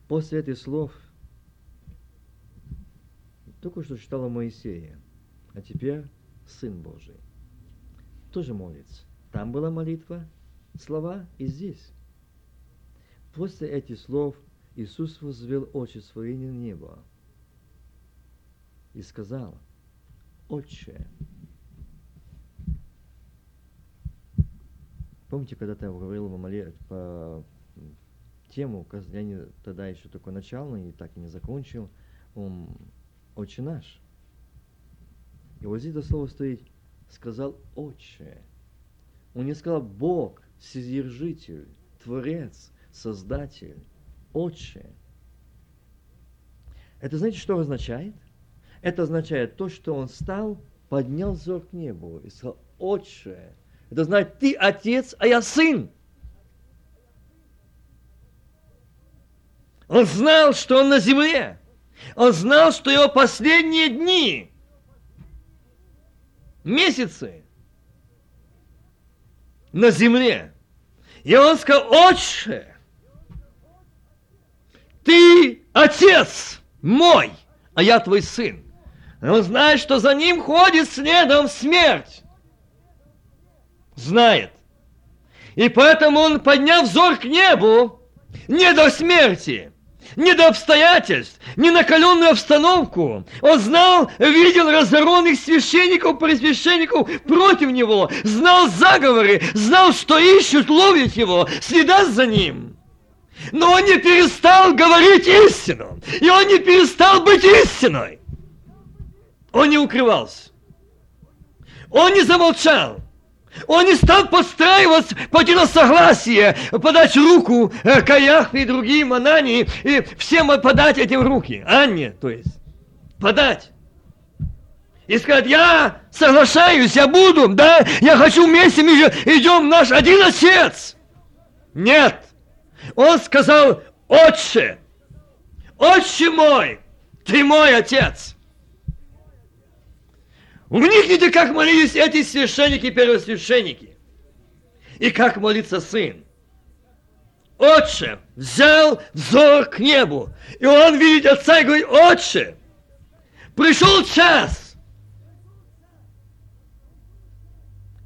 S1: После этих слов только что читала Моисея, а теперь Сын Божий. Тоже молится. Там была молитва, слова и здесь. После этих слов Иисус возвел очи свои на небо и сказал, «Отче». Помните, когда-то я говорил вам по тему, я не, тогда еще только начал, и так и не закончил, он «Отче наш». И вот здесь это слово стоит, сказал «Отче». Он не сказал Бог, Созержитель, Творец, Создатель, Отче. Это знаете, что означает? Это означает то, что он стал, поднял взор к небу и сказал, Отче. Это значит, ты отец, а я сын. Он знал, что он на земле. Он знал, что его последние дни, месяцы на земле. И он сказал, Отче, ты отец мой, а я твой сын. Он знает, что за ним ходит следом смерть. Знает. И поэтому он, подняв взор к небу, не до смерти, не до обстоятельств, не накаленную обстановку. Он знал, видел разоренных священников, пресвященников против него, знал заговоры, знал, что ищут, ловят его, следят за ним. Но он не перестал говорить истину, и он не перестал быть истиной. Он не укрывался. Он не замолчал. Он не стал подстраиваться под согласие, подать руку э, Каяхве и другим, Анании, и всем подать этим руки. Анне, то есть. Подать. И сказать, я соглашаюсь, я буду, да, я хочу вместе, мы же идем наш один отец. Нет. Он сказал, отче, отче мой, ты мой отец. Вникните, как молились эти священники, первосвященники. И как молится сын. Отче взял взор к небу, и он видит отца и говорит, Отче, пришел час,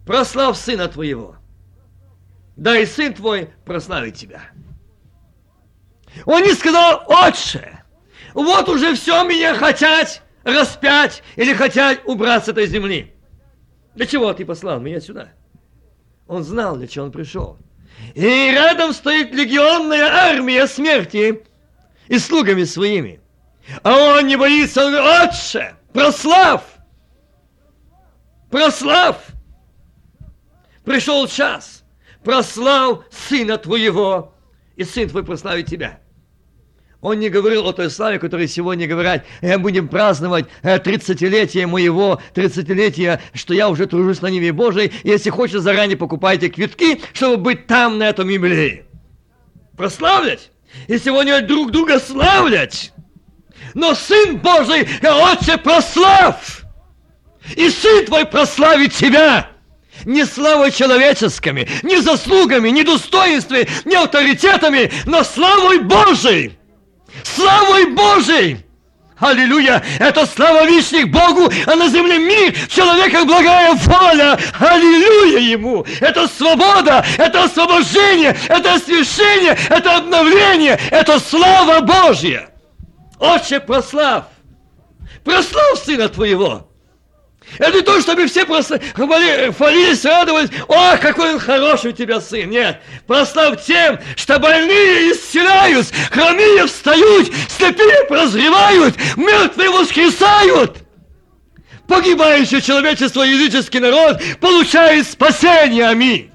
S1: прослав сына твоего, да и сын твой прославит тебя. Он не сказал, Отче, вот уже все меня хотят, распять или хотят убраться с этой земли. Для чего ты послал меня сюда? Он знал, для чего он пришел. И рядом стоит легионная армия смерти и слугами своими. А он не боится, он говорит, отче, прослав, прослав. Пришел час, прослав сына твоего, и сын твой прославит тебя. Он не говорил о той славе, которой сегодня говорят, э, будем праздновать 30-летие э, моего, 30-летия, что я уже тружусь на небе Божией. Если хочешь, заранее покупайте квитки, чтобы быть там, на этом юбилее. Прославлять. И сегодня друг друга славлять. Но Сын Божий, э, Отче, прослав! И Сын Твой прославит Тебя! не славой человеческими, не заслугами, не достоинствами, не авторитетами, но славой Божией! Славой Божией! Аллилуйя! Это слава вишних Богу, а на земле мир, в человеках благая воля. Аллилуйя Ему! Это свобода, это освобождение, это освящение, это обновление, это слава Божья. Отче, прослав! Прослав Сына Твоего! Это не то, чтобы все просто хвалились, радовались. О, какой он хороший у тебя сын. Нет. Прослав тем, что больные исцеляют, хромые встают, слепые прозревают, мертвые воскресают. Погибающее человечество, языческий народ получает спасение. Аминь.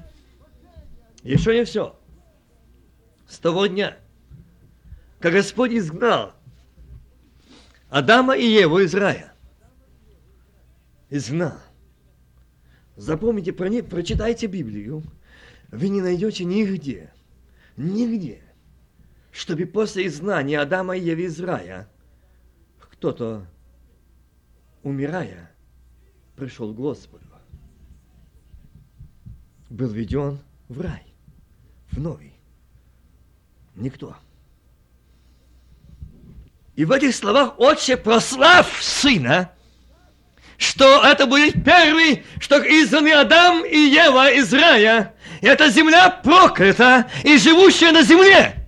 S1: Еще не все.
S2: с того дня, как Господь изгнал Адама и Еву из рая. Изгнал. Запомните, про не, прочитайте Библию. Вы не найдете нигде, нигде, чтобы после изгнания Адама и Евы из рая кто-то, умирая, пришел к Господу. Был введен в рай, в новый. Никто. И в этих словах «Отче, прослав Сына», что это будет первый, что изгнаны Адам и Ева из рая. Эта земля проклята и живущая на земле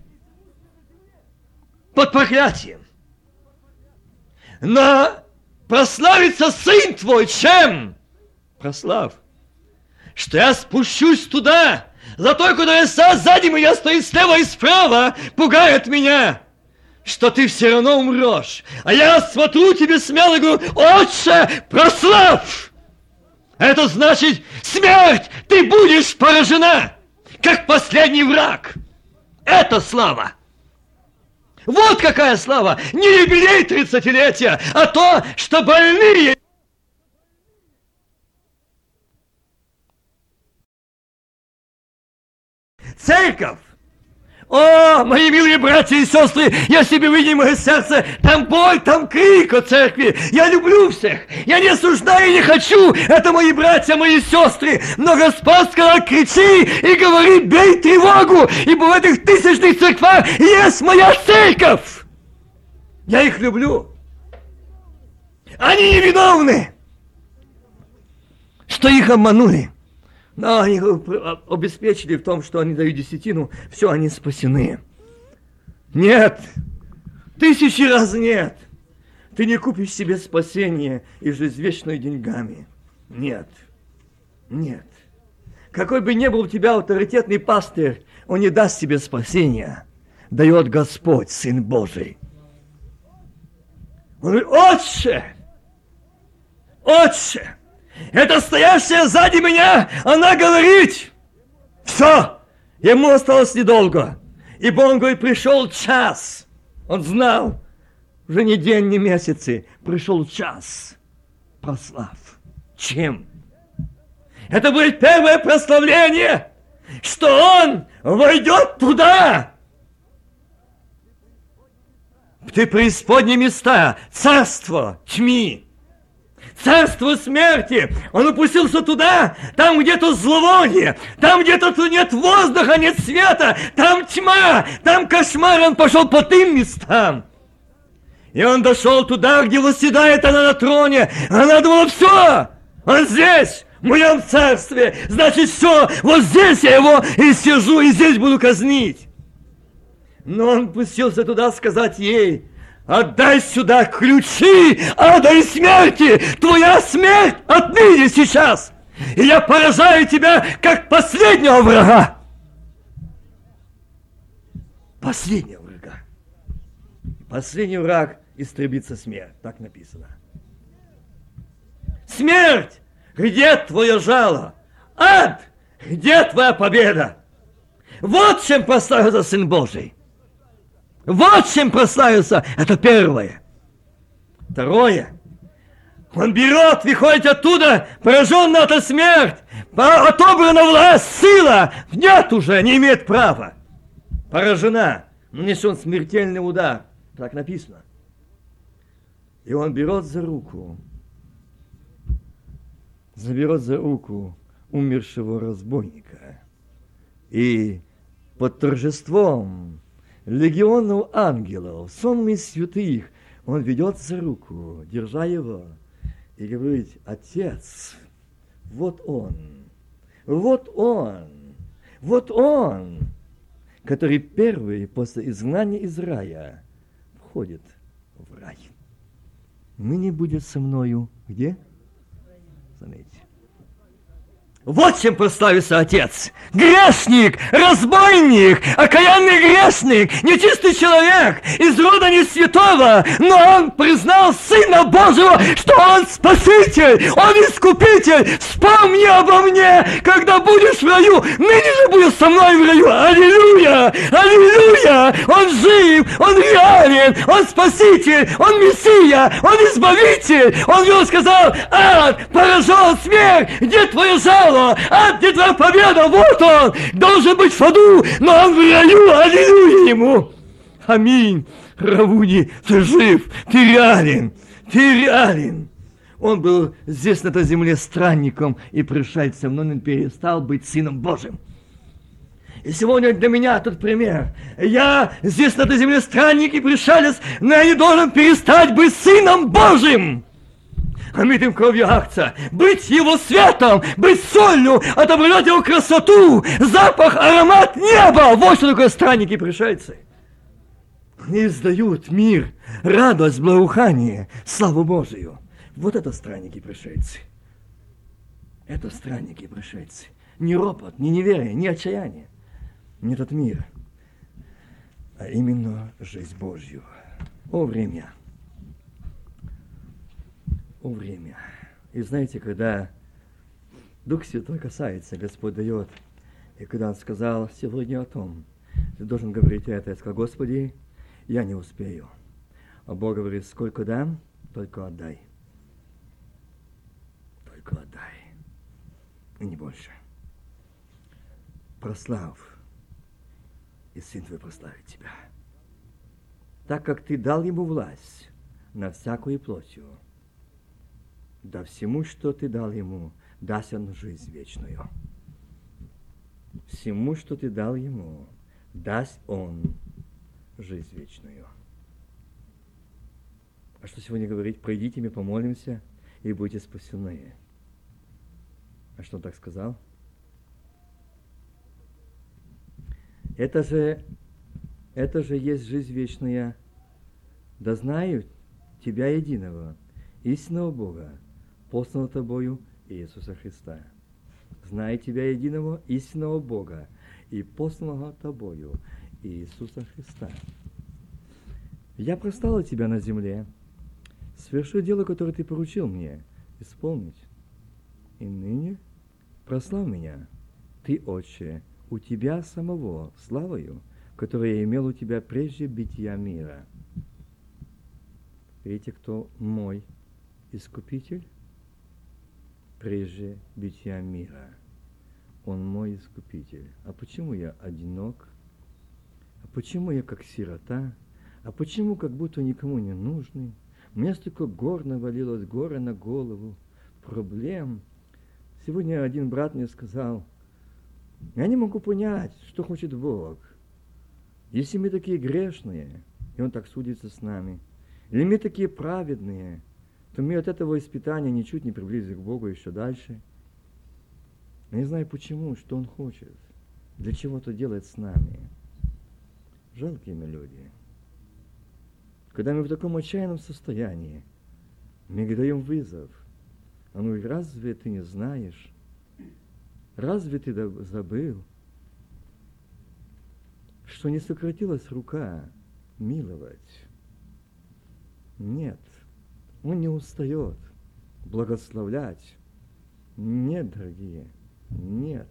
S2: под проклятием. Но прославится Сын Твой чем? Прослав. Что я спущусь туда, за той, которая сзади меня стоит слева и справа, пугает меня что ты все равно умрешь. А я смотрю тебе смело и говорю, отче, прослав! Это значит, смерть, ты будешь поражена, как последний враг. Это слава. Вот какая слава! Не юбилей тридцатилетия, а то, что больные Церковь о, мои милые братья и сестры, я себе видим мое сердце, там боль, там крик о церкви. Я люблю всех, я не осуждаю и не хочу. Это мои братья, мои сестры. Но Господь сказал, кричи и говори, бей тревогу, ибо в этих тысячных церквах есть моя церковь. Я их люблю. Они невиновны, что их обманули. Но они обеспечили в том, что они дают десятину, все, они спасены. Нет, тысячи раз нет. Ты не купишь себе спасение и жизнь вечной деньгами. Нет, нет. Какой бы ни был у тебя авторитетный пастырь, он не даст тебе спасения. Дает Господь, Сын Божий. Он говорит, отче, отче, это стоящая сзади меня, она говорит, все, ему осталось недолго. Ибо он говорит, пришел час. Он знал, уже не день, не месяцы, пришел час. Прослав. Чем? Это будет первое прославление, что он войдет туда. Ты преисподние места, царство тьми, царство смерти. Он упустился туда, там где-то зловоние, там где-то нет воздуха, нет света, там тьма, там кошмар. Он пошел по тем местам. И он дошел туда, где восседает она на троне. Она думала, все, он здесь, в моем царстве. Значит, все, вот здесь я его и сижу, и здесь буду казнить. Но он пустился туда сказать ей, Отдай сюда ключи ада и смерти! Твоя смерть отныне сейчас! И я поражаю тебя, как последнего врага! Последнего врага. Последний враг истребится смерть. Так написано. Смерть! Где твое жало? Ад! Где твоя победа? Вот чем поставился Сын Божий. Вот чем прославился. Это первое. Второе. Он берет, выходит оттуда, пораженный от смерть, отобрана власть, сила, нет уже, не имеет права. Поражена, нанесен смертельный удар. Так написано. И он берет за руку, заберет за руку умершего разбойника. И под торжеством легионов ангелов, сонмы святых, он ведет за руку, держа его, и говорит, Отец, вот он, вот он, вот он, который первый после изгнания из рая входит в рай. Ныне будет со мною где? Заметьте. Вот чем прославится Отец. Грешник, разбойник, окаянный грешник, нечистый человек, из рода не святого, но он признал Сына Божьего, что он Спаситель, он Искупитель. Вспомни обо мне, когда будешь в раю, ныне же будешь со мной в раю. Аллилуйя, аллилуйя, он жив, он реален, он Спаситель, он Мессия, он Избавитель. Он ему сказал, ад, поражен смерть, где твое жало? А где твоя победа? Вот он! Должен быть в аду, но он в раю! Аллилуйя ему! Аминь! Равуни, ты жив! Ты реален! Ты реален! Он был здесь, на этой земле, странником и пришельцем, но он перестал быть Сыном Божьим. И сегодня для меня тот пример. Я здесь, на этой земле, странник и пришелец, но я не должен перестать быть Сыном Божьим омитым кровью акция, быть его светом, быть солью, отображать его красоту, запах, аромат неба. Вот что такое странники и пришельцы. Они издают мир, радость, благоухание, славу Божию. Вот это странники и пришельцы. Это странники и пришельцы. Не ропот, не неверие, не отчаяние. Не этот мир, а именно жизнь Божью. О, время! Время. И знаете, когда Дух Святой касается, Господь дает, и когда Он сказал сегодня о том, ты должен говорить это, я сказал, Господи, я не успею. А Бог говорит, сколько дам, только отдай. Только отдай. И не больше. Прослав, и Сын Твой прославит Тебя. Так как Ты дал Ему власть на всякую плотью, да всему, что ты дал ему, даст он жизнь вечную. Всему, что ты дал ему, даст он жизнь вечную. А что сегодня говорить? Пройдите, мы помолимся, и будете спасены. А что он так сказал? Это же, это же есть жизнь вечная. Да знают Тебя единого, истинного Бога, посланного тобою Иисуса Христа. Знай тебя единого истинного Бога и посланного тобою Иисуса Христа. Я простала тебя на земле, совершу дело, которое ты поручил мне исполнить. И ныне прослав меня, ты, Отче, у тебя самого славою, которую я имел у тебя прежде бития мира. Видите, кто мой искупитель? Прежде бытия мира. Он мой искупитель. А почему я одинок? А почему я как сирота? А почему как будто никому не нужный? Меня столько гор навалилось, горы на голову, проблем. Сегодня один брат мне сказал, я не могу понять, что хочет Бог. Если мы такие грешные, и Он так судится с нами, или мы такие праведные – то мы от этого испытания ничуть не приблизились к Богу еще дальше. Я не знаю почему, что Он хочет, для чего это делает с нами. Жалкие мы люди. Когда мы в таком отчаянном состоянии, мы даем вызов. А ну разве ты не знаешь? Разве ты забыл, что не сократилась рука миловать? Нет. Он не устает благословлять. Нет, дорогие, нет.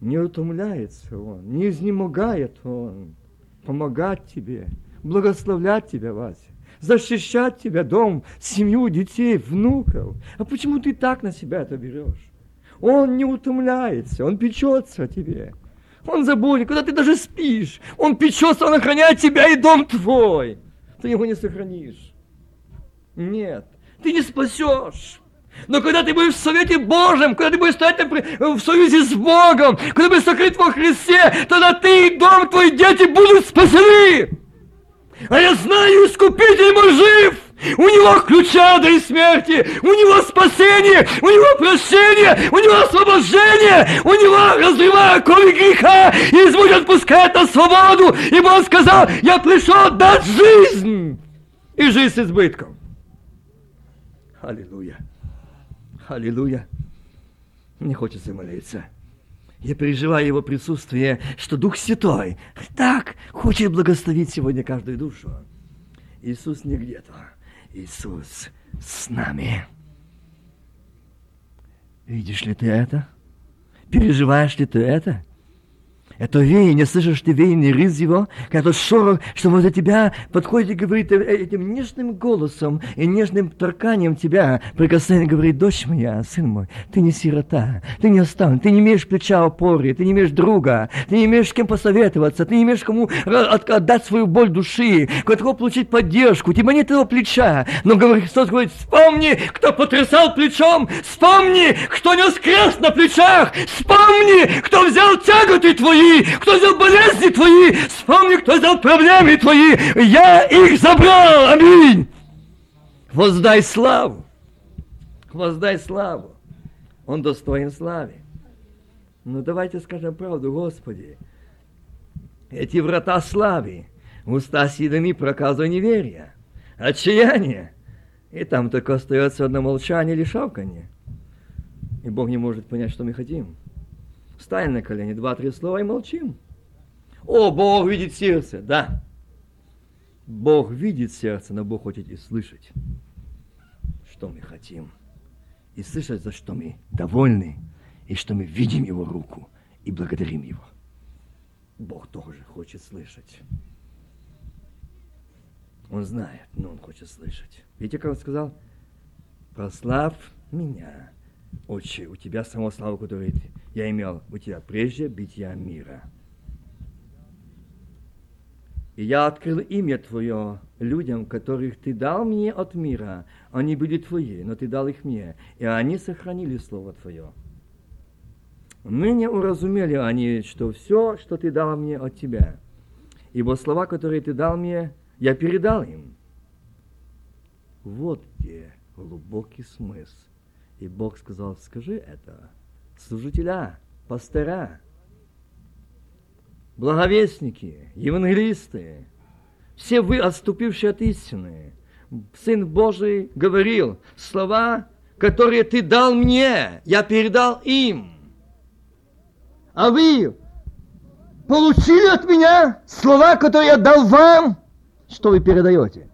S2: Не утомляется Он, не изнемогает Он помогать тебе, благословлять тебя, Вася, защищать тебя, дом, семью, детей, внуков. А почему ты так на себя это берешь? Он не утомляется, Он печется о тебе. Он заботит, когда ты даже спишь. Он печется, Он охраняет тебя и дом твой. Ты его не сохранишь. Нет, ты не спасешь. Но когда ты будешь в совете Божьем, когда ты будешь стоять в союзе с Богом, когда будешь сокрыт во Христе, тогда ты и дом твои дети будут спасены. А я знаю, Искупитель мой жив. У него ключа до смерти, у него спасение, у него прощение, у него освобождение, у него разрывая крови греха, и Иисус отпускает на свободу, ибо он сказал, я пришел дать жизнь, и жизнь с избытком. Аллилуйя. Аллилуйя. Мне хочется молиться. Я переживаю Его присутствие, что Дух Святой так хочет благословить сегодня каждую душу. Иисус не где-то. Иисус с нами. Видишь ли ты это? Переживаешь ли ты это? Это веяние, слышишь ты веяние рыз его, когда тот шорох, что возле тебя подходит и говорит этим нежным голосом и нежным торканием тебя, прикосновение говорит, дочь моя, сын мой, ты не сирота, ты не оставлен, ты не имеешь плеча опоры, ты не имеешь друга, ты не имеешь с кем посоветоваться, ты не имеешь кому отдать свою боль души, кого получить поддержку, у тебя нет этого плеча, но говорит, Христос говорит, вспомни, кто потрясал плечом, вспомни, кто нес крест на плечах, вспомни, кто взял тяготы твои, кто взял болезни твои, вспомни, кто взял проблемы твои, я их забрал, аминь. Воздай славу, воздай славу, он достоин славы. Ну давайте скажем правду, Господи, эти врата славы, уста сидами проказа неверия, отчаяние, и там только остается одно молчание или шавканье. И Бог не может понять, что мы хотим. Встань на колени, два-три слова и молчим. О, Бог видит сердце, да. Бог видит сердце, но Бог хочет и слышать, что мы хотим. И слышать, за что мы довольны, и что мы видим Его руку и благодарим Его. Бог тоже хочет слышать. Он знает, но Он хочет слышать. Видите, как Он сказал? Прославь меня, Отче, у Тебя само славу, которую я имел у тебя прежде бытия мира. И я открыл имя Твое людям, которых Ты дал мне от мира. Они были Твои, но Ты дал их мне, и они сохранили Слово Твое. Ныне уразумели они, что все, что Ты дал мне от Тебя, ибо слова, которые Ты дал мне, я передал им. Вот где глубокий смысл. И Бог сказал, скажи это служителя, пастора, благовестники, евангелисты, все вы, отступившие от истины. Сын Божий говорил, слова, которые ты дал мне, я передал им. А вы получили от меня слова, которые я дал вам, что вы передаете?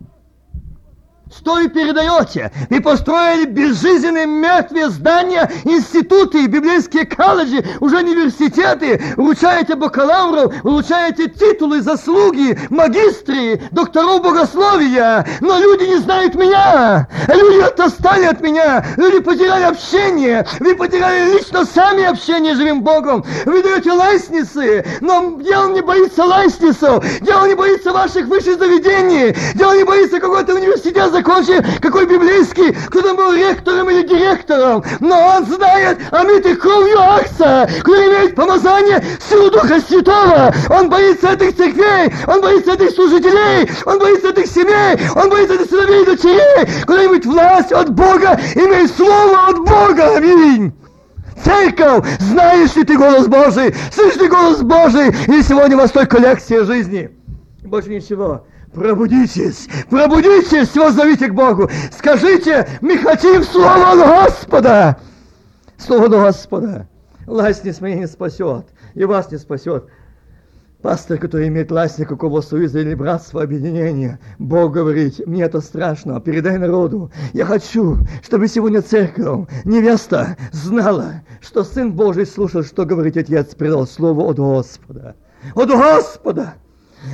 S2: Что вы передаете? Вы построили безжизненные мертвые здания, институты, библейские колледжи, уже университеты, вручаете бакалавров, вручаете титулы, заслуги, магистры, докторов богословия, но люди не знают меня, люди отстали от меня, люди потеряли общение, вы потеряли лично сами общение с живым Богом, вы даете лестницы, но дело не боится лестницев, дело не боится ваших высших заведений, дело не боится какой-то университет закончил, какой библейский, кто там был ректором или директором, но он знает о мытых кровью Акса, кто имеет помазание силу Духа Святого. Он боится этих церквей, он боится этих служителей, он боится этих семей, он боится этих сыновей и дочерей, имеет власть от Бога, имеет слово от Бога. Аминь. Церковь, знаешь ли ты голос Божий, слышишь ли голос Божий, и сегодня у вас только лекция жизни. Больше ничего. Пробудитесь, пробудитесь, воззовите к Богу. Скажите, мы хотим Слово Господа. Слово Господа. Ластниц меня не спасет, и вас не спасет. Пастор, который имеет власть никакого союза или братства, объединения, Бог говорит, мне это страшно, передай народу. Я хочу, чтобы сегодня церковь, невеста, знала, что Сын Божий слушал, что говорит Отец, предал Слово от Господа. От Господа!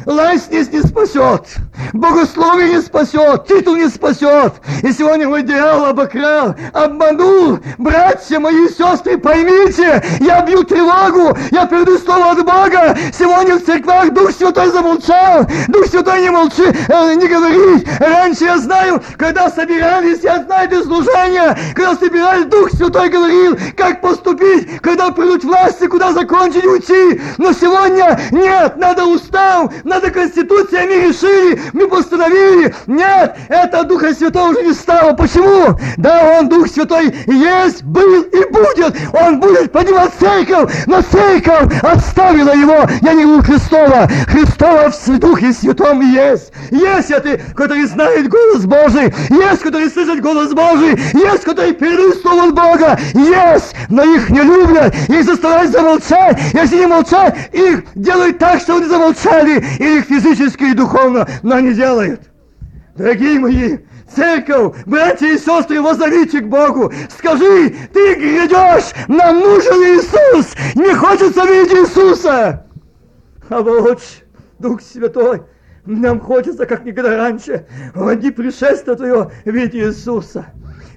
S2: Лестниц не спасет, богословие не спасет, титул не спасет. И сегодня мой дьявол обокрал, обманул. Братья мои сестры, поймите, я бью тревогу, я передаю слово от Бога. Сегодня в церквах Дух Святой замолчал, Дух Святой не молчи, э, не говорит. Раньше я знаю, когда собирались, я знаю это служение, когда собирались, Дух Святой говорил, как поступить, когда придут власти, куда закончить, уйти. Но сегодня нет, надо устал,
S3: надо конституциями решили, мы постановили. Нет, это Духа Святого уже не стало. Почему? Да, Он Дух Святой есть, был и будет. Он будет поднимать церковь, но церковь оставила его. Я не говорю Христова. Христова в Духе Святом есть. Есть это, который знает голос Божий. Есть, который слышит голос Божий. Есть, который передают слово Бога. Есть, но их не любят. Их заставляют замолчать. Если не молчат, их делают так, что они замолчали. Или физически и духовно, но они делают. Дорогие мои, церковь, братья и сестры, воззовите к Богу. Скажи, ты грядешь, нам нужен Иисус. Не хочется видеть Иисуса. А вот Дух Святой, нам хочется, как никогда раньше, води пришествие Твое, видеть Иисуса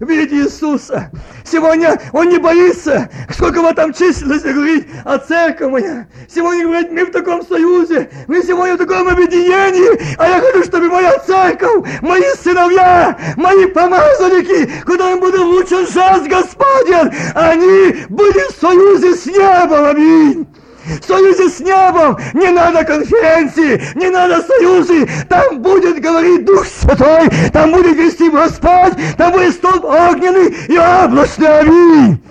S3: видеть Иисуса. Сегодня Он не боится, сколько вы там числилось, говорить, а церковь моя. Сегодня говорит, мы в таком союзе, мы сегодня в таком объединении, а я хочу, чтобы моя церковь, мои сыновья, мои помазанники, куда им буду лучше жест Господень, они были в союзе с небом. Аминь в союзе с небом, не надо конференции, не надо союзы, там будет говорить Дух Святой, там будет вести Господь, там будет столб огненный и облачный, аминь.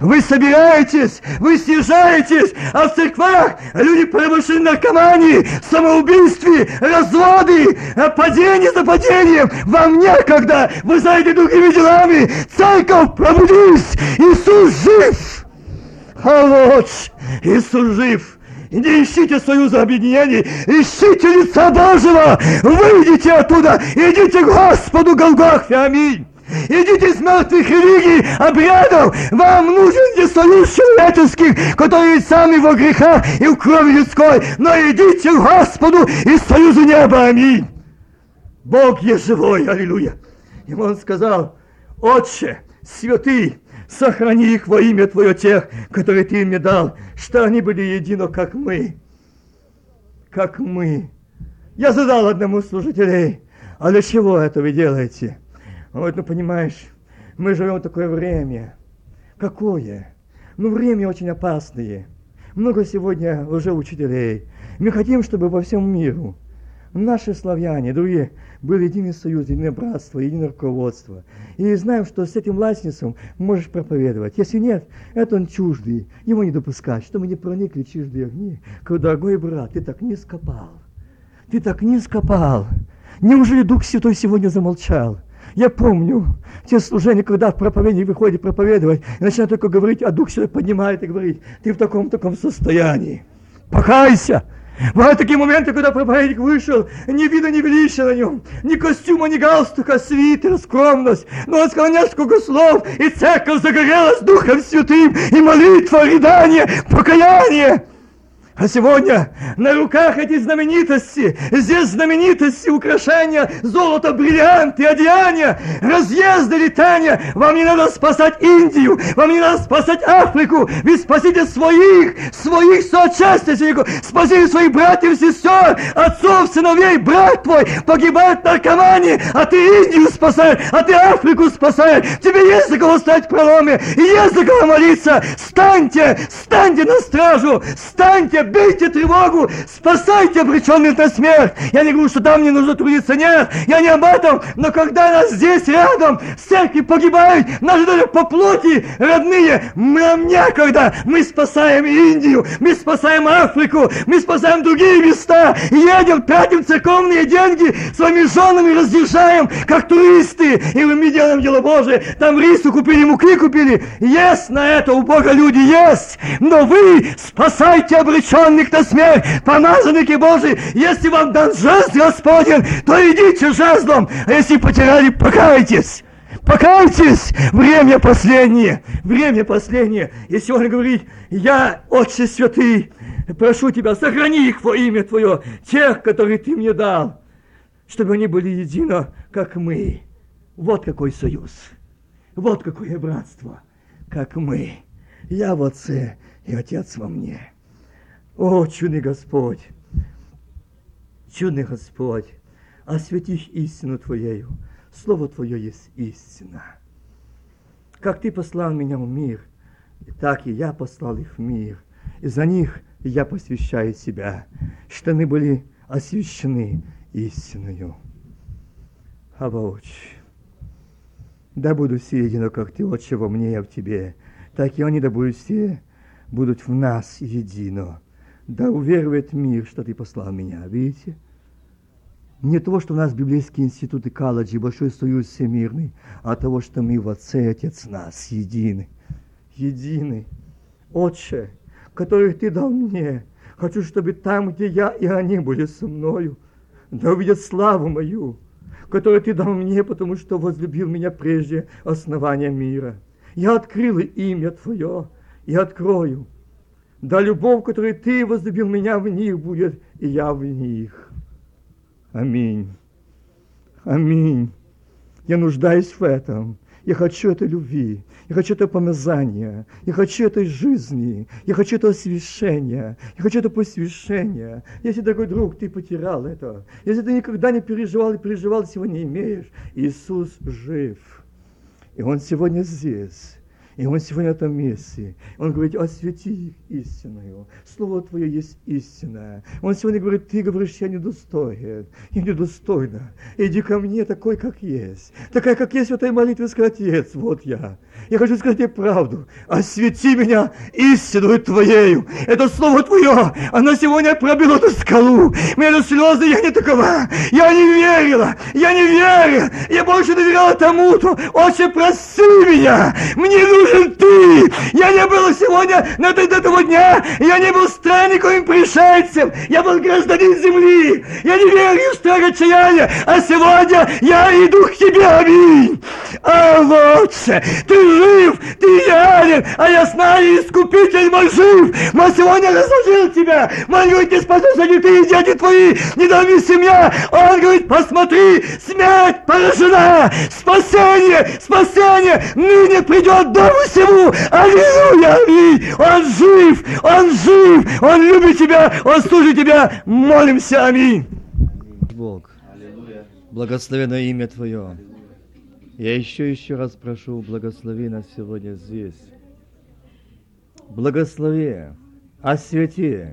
S3: Вы собираетесь, вы съезжаетесь, а в церквах люди промышлены наркомании, самоубийстве, разводы, падение за падением. Вам некогда, вы знаете другими делами. Церковь, пробудись, Иисус жив. А вот Иисус жив. Не ищите союза объединений, ищите лица Божьего, выйдите оттуда, идите к Господу Голгофе, аминь. Идите из мертвых религий, обрядов. Вам нужен не союз человеческих, которые сами во грехах и в крови людской. Но идите к Господу из союза неба. Аминь. Бог есть живой. Аллилуйя. И он сказал, Отче, святый, Сохрани их во имя Твое тех, которые Ты мне дал, что они были едино, как мы. Как мы. Я задал одному служителей, а для чего это вы делаете? Говорит, ну понимаешь, мы живем в такое время. Какое? Ну время очень опасное. Много сегодня уже учителей. Мы хотим, чтобы во всем миру наши славяне, другие, был единый союз, единое братство, единое руководство. И знаем, что с этим властницем можешь проповедовать. Если нет, это он чуждый, его не допускать, чтобы мы не проникли в чуждые огни. Дорогой брат, ты так низко пал, ты так низко пал. Неужели Дух Святой сегодня замолчал? Я помню те служения, когда в проповедии выходит проповедовать, и начинает только говорить, а Дух Святой поднимает и говорит, ты в таком-таком состоянии. Покайся! Бывают такие моменты, когда проповедник вышел, ни вида, ни величия на нем, ни костюма, ни галстука, свитер, скромность. Но он сказал несколько слов, и церковь загорелась Духом Святым, и молитва, рыдание, покаяние. А сегодня на руках эти знаменитости, здесь знаменитости, украшения, золото, бриллианты, одеяния, разъезды, летания. Вам не надо спасать Индию, вам не надо спасать Африку. Вы спасите своих, своих соотечественников, спасите своих братьев, сестер, отцов, сыновей, брат твой погибает в наркомании, а ты Индию спасаешь, а ты Африку спасаешь. Тебе есть за кого стать в проломе, есть за кого молиться. Станьте, станьте на стражу, станьте бейте тревогу, спасайте обреченных на смерть. Я не говорю, что там не нужно трудиться, нет, я не об этом, но когда нас здесь рядом, в церкви погибают, наши даже по плоти родные, нам некогда, мы спасаем Индию, мы спасаем Африку, мы спасаем другие места, едем, тратим церковные деньги, своими женами разъезжаем, как туристы, и мы делаем дело Божие, там рису купили, муки купили, есть на это у Бога люди, есть, но вы спасайте обреченных обреченных на смерть, помазанники Божии, если вам дан жезл Господень, то идите жезлом, а если потеряли, покайтесь. Покайтесь! Время последнее! Время последнее! И сегодня говорит, я, Отче Святый, прошу Тебя, сохрани их во имя Твое, тех, которые Ты мне дал, чтобы они были едино, как мы. Вот какой союз! Вот какое братство, как мы. Я в Отце и Отец во мне. О, чудный Господь, чудный Господь, осветишь истину Твоею. Слово Твое есть истина. Как Ты послал меня в мир, так и я послал их в мир. И за них я посвящаю себя, что они были освящены истиною. Аваоч, да будут все едино, как Ты, Отче, во мне, я в Тебе, так и они да будут все, будут в нас едино. Да уверует мир, что Ты послал меня. Видите? Не того, что у нас библейские институты, колледжи, Большой Союз Всемирный, а того, что мы в Отце Отец нас едины. Едины. Отче, которых Ты дал мне, хочу, чтобы там, где я и они были со мною, да увидят славу мою, которую Ты дал мне, потому что возлюбил меня прежде основания мира. Я открыл имя Твое и открою. Да любовь, которую Ты возлюбил меня в них будет, и я в них. Аминь. Аминь. Я нуждаюсь в этом. Я хочу этой любви, я хочу этого помазания, я хочу этой жизни, я хочу этого освящения, я хочу этого посвящения. Если, дорогой друг, ты потерял это, если ты никогда не переживал и переживал, сегодня имеешь, Иисус жив. И Он сегодня здесь. И Он сегодня в этом месте. Он говорит, освети их истинную. Слово Твое есть истина. Он сегодня говорит, ты говоришь, я недостоин. Я недостойна. Иди ко мне такой, как есть. Такая, как есть в этой молитве, сказать, Отец, вот я. Я хочу сказать тебе правду. Освети меня истинную Твоею. Это Слово Твое, оно сегодня пробило эту скалу. Мне это слезы, я не такова. Я не верила. Я не верила. Я больше доверяла тому-то. Отче, прости меня. Мне нужен Ты. Я не был сегодня на до этого дня. Я не был странником и пришельцем. Я был гражданин земли. Я не верю в страх отчаяния. А сегодня я иду к Тебе. Аминь. А лучше. Ты жив, ты реален, а я знаю, искупитель мой жив. Мы сегодня разложил тебя. Говорит, не спасутся не ты и дети твои, не дами семья. Он говорит, посмотри, смерть поражена, спасение, спасение ныне придет дому всему. Аллилуйя, аминь. Он жив, он жив, он любит тебя, он служит тебя. Молимся, аминь.
S1: Бог, благословено имя Твое. Я еще еще раз прошу, благослови нас сегодня здесь. Благослови, освети,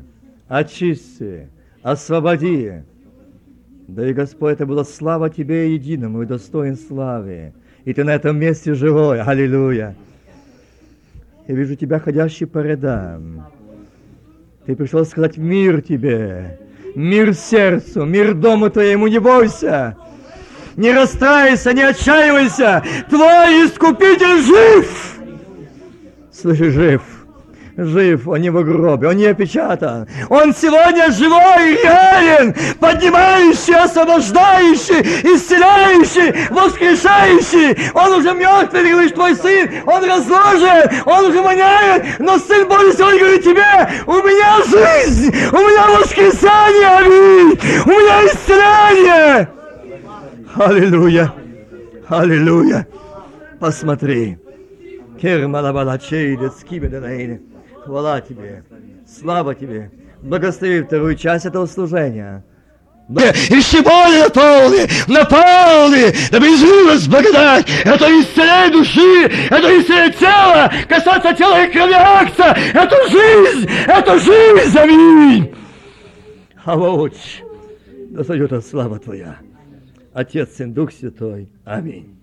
S1: очисти, освободи. Да и Господь, это была слава Тебе единому и достоин славы. И Ты на этом месте живой. Аллилуйя. Я вижу Тебя, ходящий по рядам. Ты пришел сказать мир Тебе, мир сердцу, мир дому Твоему, не бойся. Не расстраивайся, не отчаивайся. Твой искупитель жив. Слышишь, жив. Жив, он не в гробе, он не опечатан. Он сегодня живой, реален, поднимающий, освобождающий, исцеляющий, воскрешающий. Он уже мертвый, говоришь, твой сын, он разложен, он уже воняет, но сын Божий сегодня говорит тебе, у меня жизнь, у меня воскресание, аминь, у меня исцеление. Аллилуйя! Аллилуйя! Посмотри! Хвала тебе! Слава тебе! Благослови вторую часть этого служения.
S3: Еще более наполни, наполни, да безумность благодать, это исцеление души, это исцеление тела, касаться тела и крови акция, это жизнь, это жизнь, аминь.
S1: А вот, да сойдет слава Твоя. Отец, Сын, Дух Святой. Аминь.